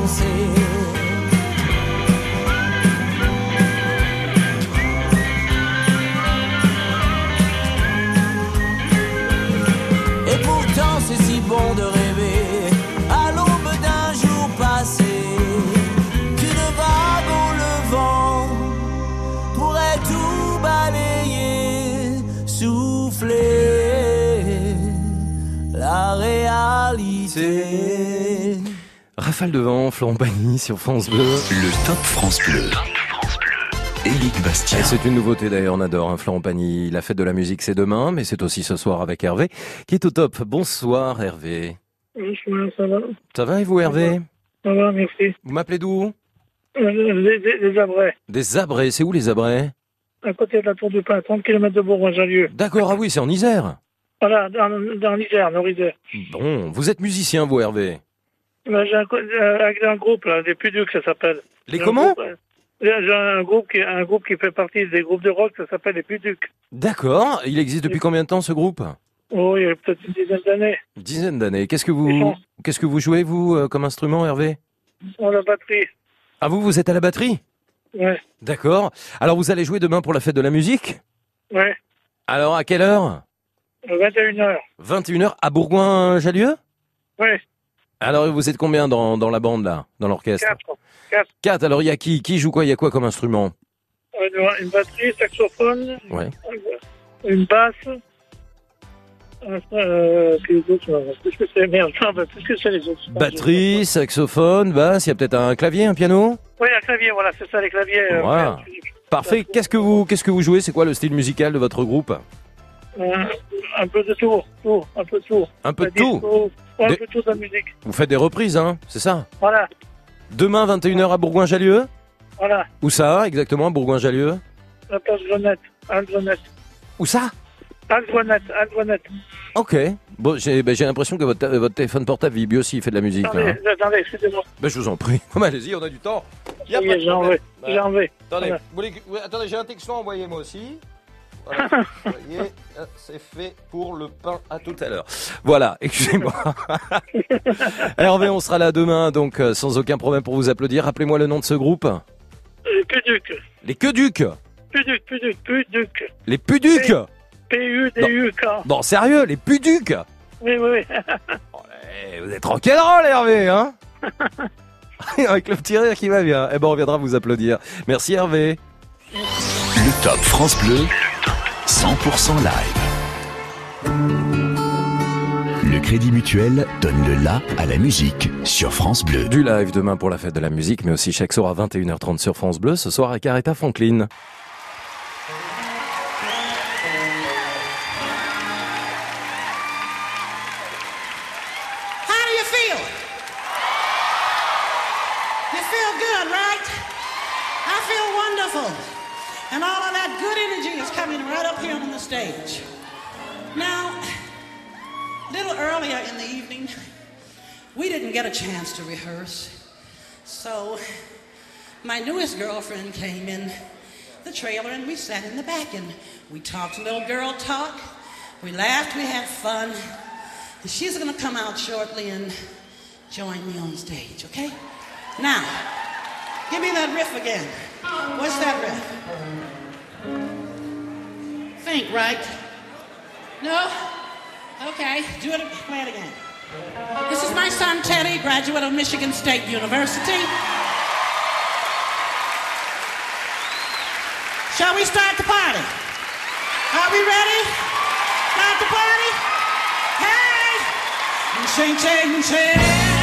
Bon Rafale de vent, Florent Pagny sur France Bleu. Le Top France Bleu. Éric Bastien. C'est une nouveauté d'ailleurs, on adore hein, Florent Pagny. La fête de la musique c'est demain, mais c'est aussi ce soir avec Hervé qui est au top. Bonsoir Hervé. Bonsoir, ça va Ça va et vous Hervé Ça va, merci. Vous m'appelez d'où? Euh, les Abrais, Des Abrets, c'est où les Abrets? À côté de la Tour du Pin, 30 km de Bourgoin-Jallieu. D'accord, ah oui, c'est en Isère. Voilà, dans, dans l'Isère, Nord-Isère. Bon, vous êtes musicien vous Hervé? Ben, J'ai un, un groupe, là, des Puducs, ça s'appelle. Les comment J'ai un groupe, qui, un groupe qui fait partie des groupes de rock, ça s'appelle les Puducs. D'accord, il existe depuis combien de temps ce groupe? Oh, il y a peut-être une dizaine d'années. Dizaine d'années. Qu'est-ce que vous qu'est-ce que vous jouez vous euh, comme instrument Hervé? La batterie. Ah vous vous êtes à la batterie? Ouais, D'accord. Alors vous allez jouer demain pour la fête de la musique? Ouais. Alors à quelle heure? 21h. 21h à Bourgoin-Jallieu? Ouais, Alors vous êtes combien dans, dans la bande là, dans l'orchestre 4. 4. Quatre. Alors il y a qui Qui joue quoi? Il y a quoi comme instrument? Une batterie, saxophone, Ouais. une basse. Euh, puis les autres, euh, qu'est-ce que c'est Merde, je me rappelle plus ce que c'est les autres. Batterie, saxophone, basse. Il y a peut-être un clavier, un piano? Oui, un clavier, voilà, c'est ça, les claviers. euh, Voilà. Parfait. Qu'est-ce que vous qu'est-ce que vous jouez? C'est quoi le style musical de votre groupe? Euh, un peu de tout, tout, un peu de tout. Un peu de tout. Ouais, Des- de la musique. Vous faites des reprises, hein C'est ça Voilà, Demain 21h à Bourgoin-Jallieu voilà. Où ça exactement à Bourgoin-Jallieu La place Grenette, Antoinette. Où ça Antoinette. Ok. Bon, j'ai ben, j'ai l'impression que votre, votre téléphone portable vibre aussi, il fait de la musique. Là, hein. attendez, excusez-moi. Ben, je vous en prie. <laughs> Allez-y, on a du temps. J'ai enlevé, problème. j'ai enlevé. Attendez, Voilà. vous voulez que- ouais, attendez, j'ai un texto à envoyer moi aussi. Voilà. Vous voyez, euh, c'est fait pour le pain à tout à l'heure. Voilà, <laughs> excusez-moi. Hervé, on sera là demain, donc euh, sans aucun problème pour vous applaudir. Rappelez-moi le nom de ce groupe. Euh, Puduc, Les Queducs. Puduc, Puduc, Puduc. Les Puducs. P-U-D-U-K. Bon, sérieux, les Puducs. Oui, oui, oui. <laughs> Eh, vous êtes rock'n'roll, Hervé, hein <laughs> Avec le petit rire qui va bien. Eh ben, on viendra vous applaudir. Merci, Hervé. Le Top France Bleu, 100% live. Le Crédit Mutuel donne le la à la musique sur France Bleu. Du live demain pour la fête de la musique, mais aussi chaque soir à 21h30 sur France Bleu, ce soir avec Aretha Franklin. And all of that good energy is coming right up here on the stage. Now, a little earlier in the evening, we didn't get a chance to rehearse. So my newest girlfriend came in the trailer and we sat in the back and we talked little girl talk. We laughed, we had fun. And she's gonna come out shortly and join me on stage, okay? Now, give me that riff again. What's that riff? Think, right? No? Okay, do it, play it again. This is my son Teddy, graduate of Michigan State University. Shall we start the party? Are we ready? Start the party? Hey! Ching, ching, ching.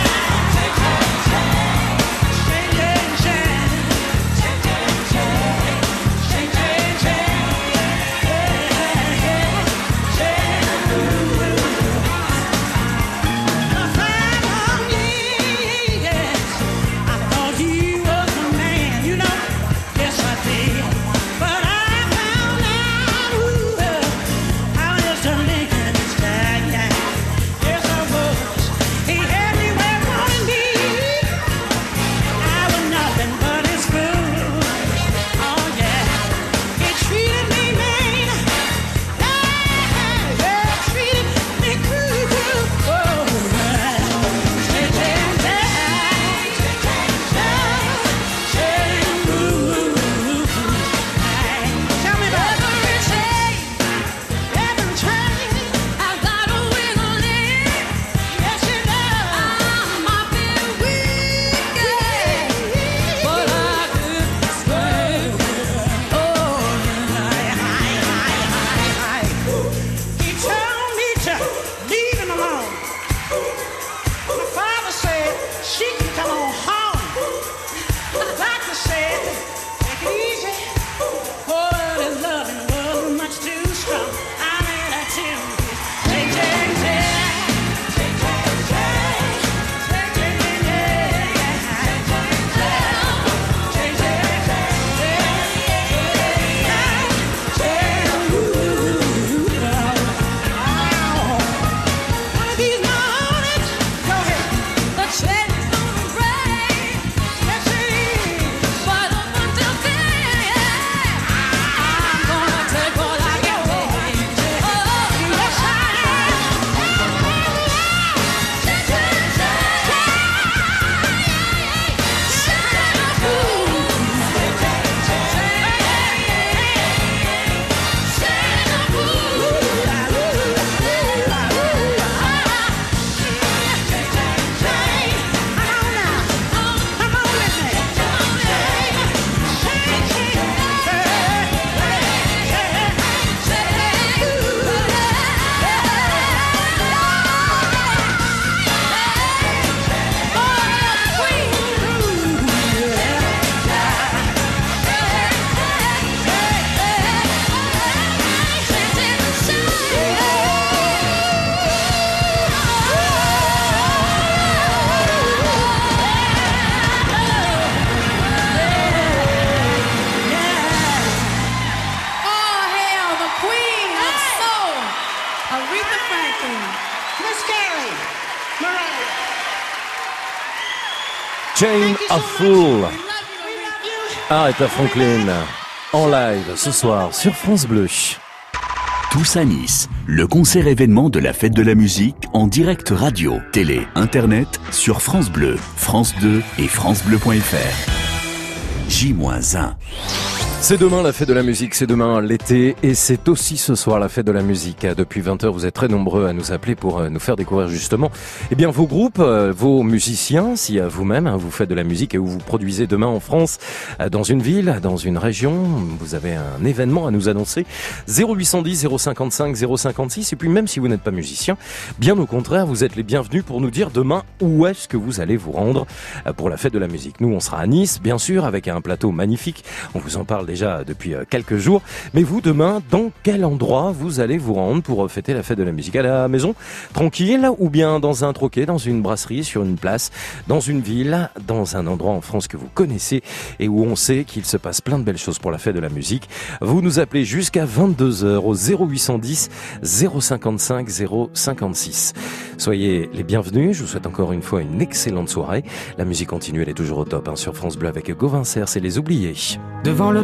Of Fool. Aretha Franklin en live ce soir sur France Bleu. Tous à Nice, le concert événement de la fête de la musique en direct radio, télé, internet sur France Bleu, France 2 et francebleu.fr. J-1. C'est demain la fête de la musique, c'est demain l'été et c'est aussi ce soir la fête de la musique. Depuis 20h, vous êtes très nombreux à nous appeler pour euh, nous faire découvrir justement eh bien vos groupes, euh, vos musiciens, si vous-même hein, vous faites de la musique et où vous produisez demain en France, euh, dans une ville, dans une région, vous avez un événement à nous annoncer. 0810 055 056 et puis même si vous n'êtes pas musicien, bien au contraire, vous êtes les bienvenus pour nous dire demain où est-ce que vous allez vous rendre pour la fête de la musique. Nous, on sera à Nice, bien sûr, avec un plateau magnifique. On vous en parle déjà depuis euh, quelques jours. Mais vous, demain, dans quel endroit vous allez vous rendre pour euh, fêter la fête de la musique? À la maison, tranquille, ou bien dans un troquet, dans une brasserie, sur une place, dans une ville, dans un endroit en France que vous connaissez et où on sait qu'il se passe plein de belles choses pour la fête de la musique? Vous nous appelez jusqu'à 22h au 0810 055 056. Soyez les bienvenus. Je vous souhaite encore une fois une excellente soirée. La musique continue, elle est toujours au top hein, sur France Bleu avec Gauvin Serre, c'est les oubliés. Devant le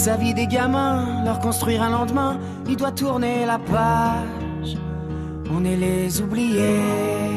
Sa vie des gamins, leur construire un lendemain, il doit tourner la page. On est les oubliés.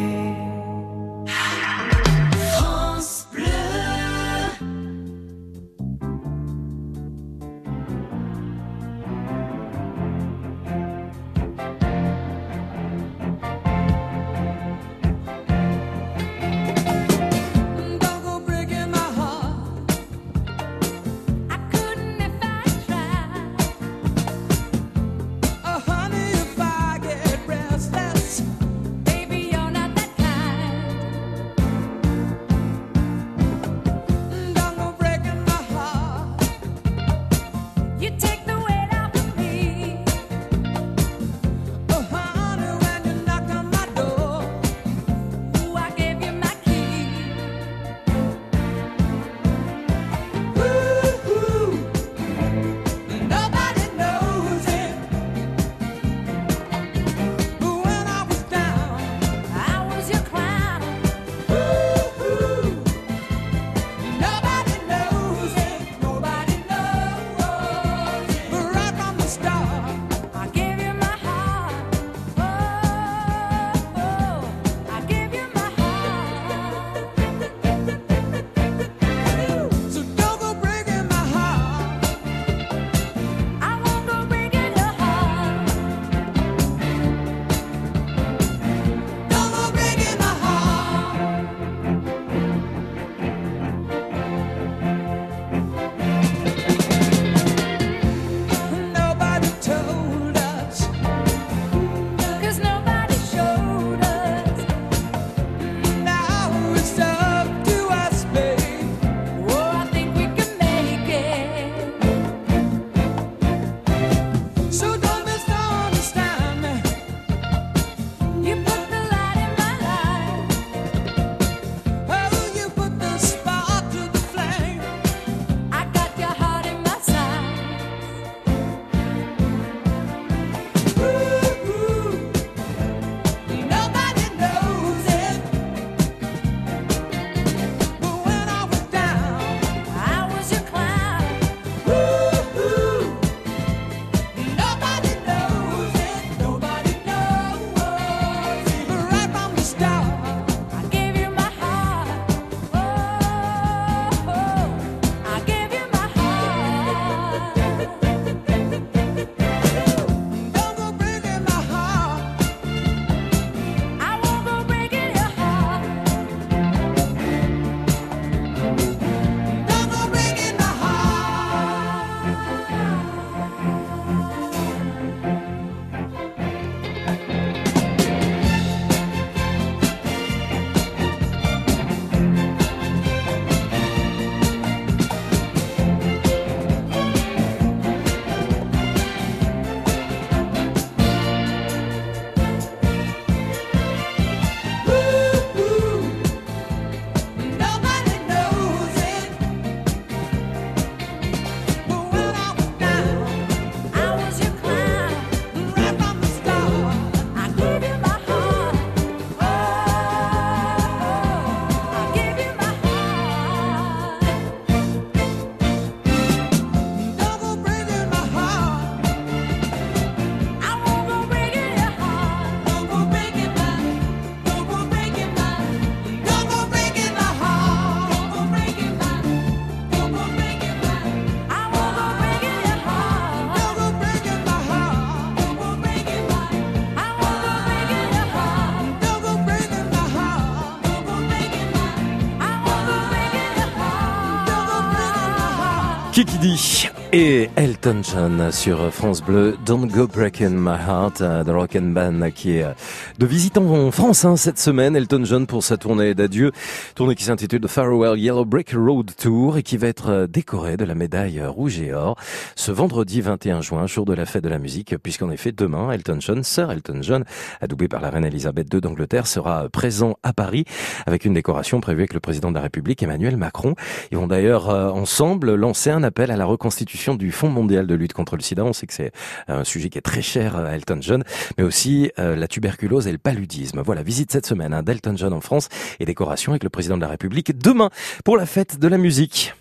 Et Elton John sur France Bleu, Don't Go Breaking My Heart, euh, The Rock and Band qui est euh, de en France hein, cette semaine. Elton John pour sa tournée d'adieu, tournée qui s'intitule The Farewell Yellow Brick Road Tour et qui va être euh, décorée de la médaille rouge et or ce vendredi 21 juin, jour de la fête de la musique, puisqu'en effet demain, Elton John, Sir Elton John, adoubé par la reine Elisabeth II d'Angleterre, sera présent à Paris avec une décoration prévue avec le président de la République Emmanuel Macron. Ils vont d'ailleurs ensemble lancer un appel à la reconstitution du Fonds mondial de lutte contre le sida. On sait que c'est un sujet qui est très cher à Elton John, mais aussi euh, la tuberculose le paludisme. Voilà, visite cette semaine hein, d'Elton John en France et décoration avec le président de la République demain pour la fête de la musique.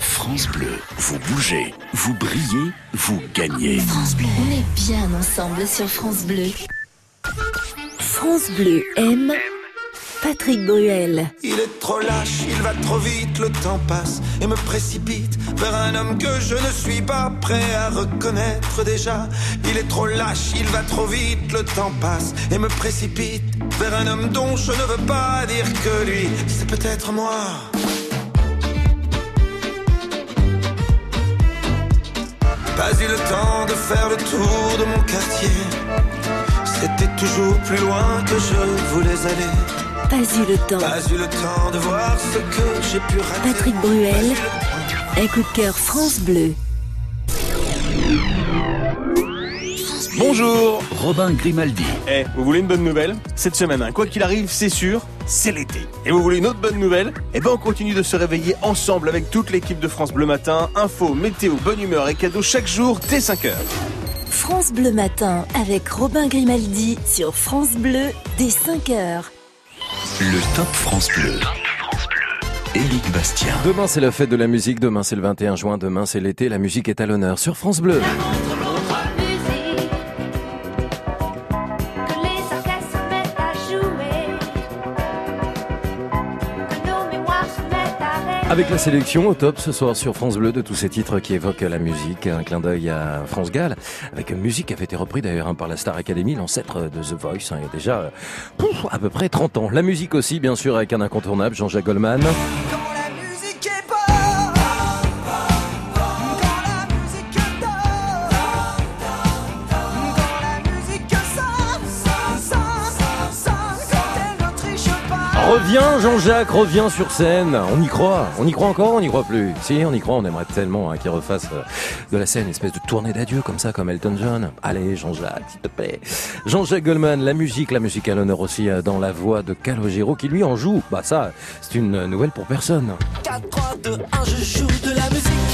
France Bleu, vous bougez, vous brillez, vous gagnez. France Bleu. On est bien ensemble sur France Bleu. France Bleu aime Patrick Bruel. Il est trop lâche, il va trop vite, le temps passe et me précipite vers un homme que je ne suis pas prêt à reconnaître déjà. Il est trop lâche, il va trop vite, le temps passe et me précipite vers un homme dont je ne veux pas dire que lui, c'est peut-être moi. Pas eu le temps de faire le tour de mon quartier. C'était toujours plus loin que je voulais aller. Pas eu le temps. Pas eu le temps de voir ce que j'ai pu rater. Patrick Bruel, un coup de cœur France Bleu. Bonjour Robin Grimaldi. Eh, vous voulez une bonne nouvelle? Cette semaine, hein, quoi qu'il arrive, c'est sûr, c'est l'été. Et vous voulez une autre bonne nouvelle? Eh ben on continue de se réveiller ensemble avec toute l'équipe de France Bleu Matin. Info, météo, bonne humeur et cadeaux chaque jour dès 5h. France Bleu Matin avec Robin Grimaldi sur France Bleu dès 5h. Le Top France Bleu. Éric Bastien. Demain c'est la fête de la musique, demain c'est le 21 juin, demain c'est l'été, la musique est à l'honneur sur France Bleu. Avec la sélection au top ce soir sur France Bleu de tous ces titres qui évoquent la musique, un clin d'œil à France Gall, avec une musique qui avait été reprise d'ailleurs hein, par la Star Academy, l'ancêtre de The Voice, hein, il y a déjà à peu près 30 ans. La musique aussi, bien sûr, avec un incontournable, Jean-Jacques Goldman. Reviens Jean-Jacques, reviens sur scène. On y croit, on y croit encore, on n'y croit plus. Si, on y croit, on aimerait tellement hein, qu'il refasse euh, de la scène une espèce de tournée d'adieu comme ça, comme Elton John. Allez Jean-Jacques, s'il te plaît. Jean-Jacques Goldman, la musique, la musique à l'honneur aussi euh, dans la voix de Calogero qui lui en joue. Bah ça, c'est une nouvelle pour personne. 4, 3, 2, 1, je joue de la musique.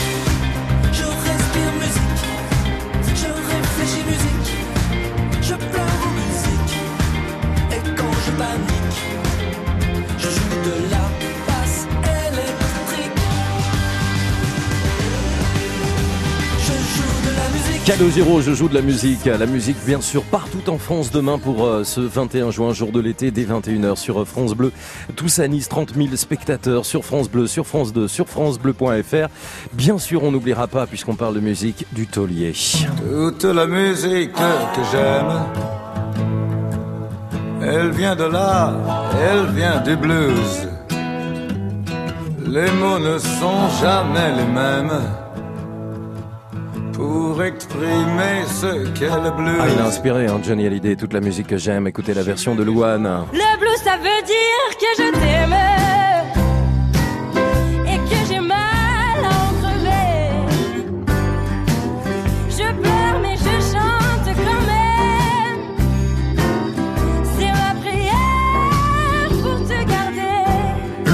Calogero, je joue de la musique. La musique, bien sûr, partout en France demain pour euh, ce 21 juin, jour de l'été, dès 21h sur euh, France Bleu. Tous à Nice, 30 000 spectateurs sur France Bleu, sur France 2, sur FranceBleu.fr. Bien sûr, on n'oubliera pas, puisqu'on parle de musique, du taulier. Toute la musique que j'aime, elle vient de là, elle vient du blues. Les mots ne sont jamais les mêmes pour exprimer ce qu'est le blues. Ah, il a inspiré hein, Johnny Hallyday, toute la musique que j'aime. Écoutez la version de Louane. Le blues, ça veut dire que je t'aime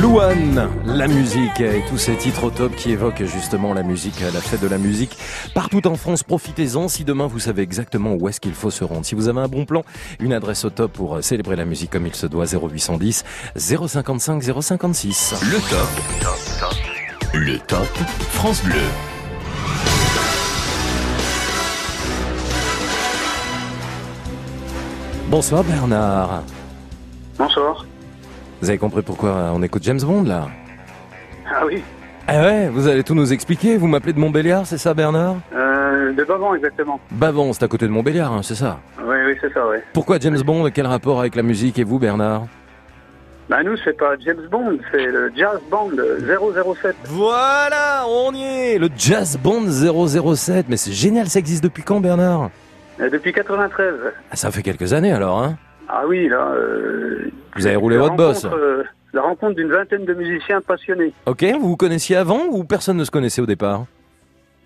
Louane, la musique et tous ces titres au top qui évoquent justement la musique, la fête de la musique. Partout en France, profitez-en si demain vous savez exactement où est-ce qu'il faut se rendre. Si vous avez un bon plan, une adresse au top pour célébrer la musique comme il se doit, 0810 055 056. Le top. Le top France Bleu. Bonsoir Bernard. Bonsoir. Vous avez compris pourquoi on écoute James Bond là Ah oui, Ah ouais, vous allez tout nous expliquer. Vous m'appelez de Montbéliard, c'est ça Bernard euh, de Bavant exactement. Bavon, c'est à côté de Montbéliard, hein, c'est ça Oui, oui, c'est ça, oui. Pourquoi James Bond Quel rapport avec la musique et vous Bernard Bah nous, c'est pas James Bond, c'est le Jazz Band 007. Voilà, on y est Le Jazz Band 007. Mais c'est génial, ça existe depuis quand Bernard Euh, Depuis 93. ah, Ça fait quelques années alors, hein Ah oui, là... euh, Vous avez roulé votre bosse. euh, la rencontre d'une vingtaine de musiciens passionnés. Ok, vous vous connaissiez avant ou personne ne se connaissait au départ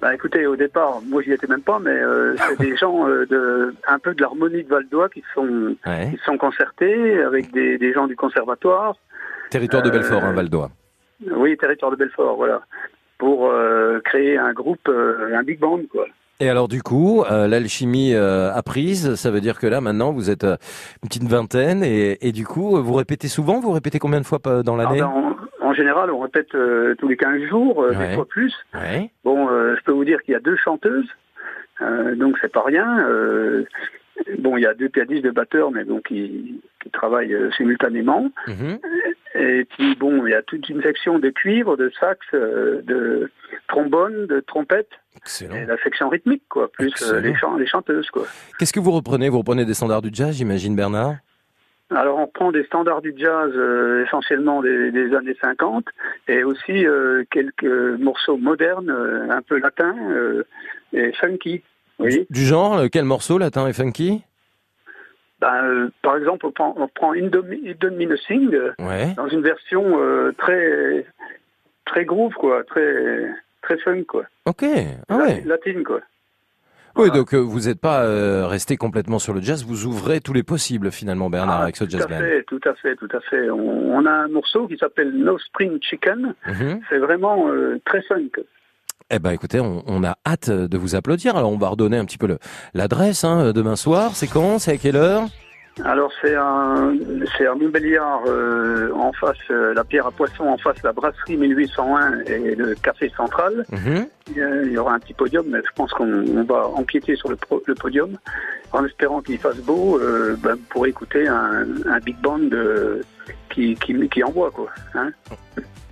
Bah écoutez, au départ, moi j'y étais même pas, mais euh, <laughs> c'est des gens euh, de un peu de l'harmonie de Val d'Oie qui sont Ouais. qui sont concertés avec des, des gens du conservatoire. Territoire de Euh, Belfort, hein, Val d'Oie. Oui, territoire de Belfort, voilà, pour euh, créer un groupe, euh, un big band quoi. Et alors du coup, euh, l'alchimie euh, a prise, ça veut dire que là maintenant vous êtes euh, une petite vingtaine et, et du coup vous répétez souvent, vous répétez combien de fois dans Ah l'année ben, en, en général, on répète euh, tous les 15 jours, Ouais. des fois plus. Ouais. Bon, je peux vous dire qu'il y a deux chanteuses, euh, donc c'est pas rien. Bon, il y a deux pianistes, deux batteurs, mais bon, qui, qui travaillent euh, simultanément. Mhm. Et puis bon, il y a toute une section de cuivre, de sax, euh, de trombone, de trompette. Et la section rythmique, quoi, plus euh, les, les chanteuses, quoi. Qu'est-ce que vous reprenez? Vous reprenez des standards du jazz, j'imagine Bernard? Alors on prend des standards du jazz euh, essentiellement des, des années 50 et aussi euh, quelques morceaux modernes, euh, un peu latins et funky. Oui. Du genre, euh, quel morceau latin et funky? Ben, euh, par exemple, on prend, on prend In Don't In Don't Mean a Thing, euh, Ouais. dans une version euh, très très groove, quoi, très très funk, quoi. Ok, ah ouais. Latine, quoi. Oui, donc vous n'êtes pas resté complètement sur le jazz, vous ouvrez tous les possibles finalement Bernard Ah, avec ce tout jazz à band. fait, tout à fait, tout à fait. On, on a un morceau qui s'appelle No Spring Chicken. Mhm. C'est vraiment très funk. Eh ben écoutez, on, on a hâte de vous applaudir. Alors on va redonner un petit peu l'adresse hein, demain soir. C'est quand? C'est à quelle heure? Alors c'est un c'est Montbéliard euh, en face euh, la pierre à poisson en face la brasserie 1801 et le café central. Mhm. Il y aura un petit podium, mais je pense qu'on on va empiéter sur le, pro- le podium en espérant qu'il fasse beau euh, ben, pour écouter un, un big band qui, qui qui envoie quoi. Hein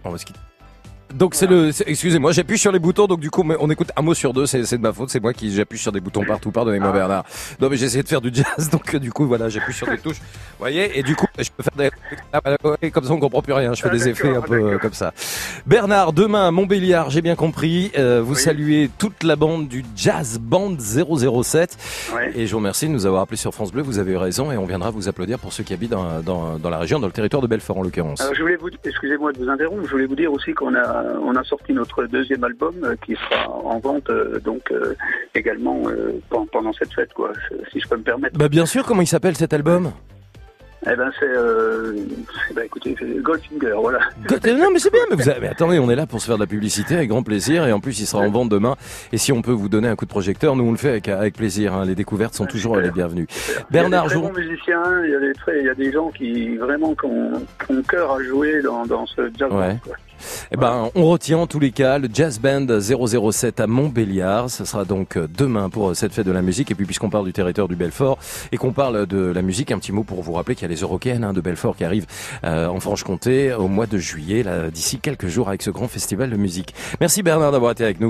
On va se quitter. Donc c'est le, excusez-moi, j'appuie sur les boutons, donc du coup on écoute un mot sur deux, c'est de ma faute, c'est moi qui j'appuie sur des boutons partout, pardonnez-moi Bernard. Non mais essayé de faire du jazz, <laughs> donc euh, du coup voilà, j'appuie sur des touches, vous voyez, et du coup je peux faire des, Ah, ouais, comme ça on comprend plus rien, je fais Ah, des effets un peu comme ça. Bernard, demain Montbéliard, j'ai bien compris, euh, vous saluez toute la bande du Jazz Band 007, Ouais. et je vous remercie de nous avoir appelé sur France Bleu, vous avez eu raison, et on viendra vous applaudir pour ceux qui habitent dans, dans, dans la région, dans le territoire de Belfort en l'occurrence. Alors, je voulais vous, excusez-moi de vous interrompre, je voulais vous dire aussi qu'on a, on a sorti notre deuxième album euh, qui sera en vente euh, donc euh, également pen- pendant cette fête, quoi, si je peux me permettre. Bah bien sûr, comment il s'appelle cet album? Eh ben c'est, euh, bah, écoutez, Goldfinger, voilà. Non mais c'est bien, mais, vous avez- mais attendez, on est là pour se faire de la publicité avec grand plaisir et en plus il sera en vente demain. Et si on peut vous donner un coup de projecteur, nous on le fait avec, avec plaisir. hein. Les découvertes sont toujours les bienvenues. Bernard, il y a des je très vous- bons musiciens, il y a des très, il y a des gens qui vraiment qui ont, qui ont cœur à jouer dans, dans ce jazz. Ouais. Eh ben, on retient en tous les cas le Jazz Band 007 à Montbéliard. Ce sera donc euh, demain pour euh, cette fête de la musique. Et puis, puisqu'on parle du territoire du Belfort et qu'on parle de la musique, un petit mot pour vous rappeler qu'il y a les Eurocaines hein, de Belfort qui arrivent euh, en Franche-Comté au mois de juillet, d'ici quelques jours avec ce grand festival de musique. Merci Bernard d'avoir été avec nous.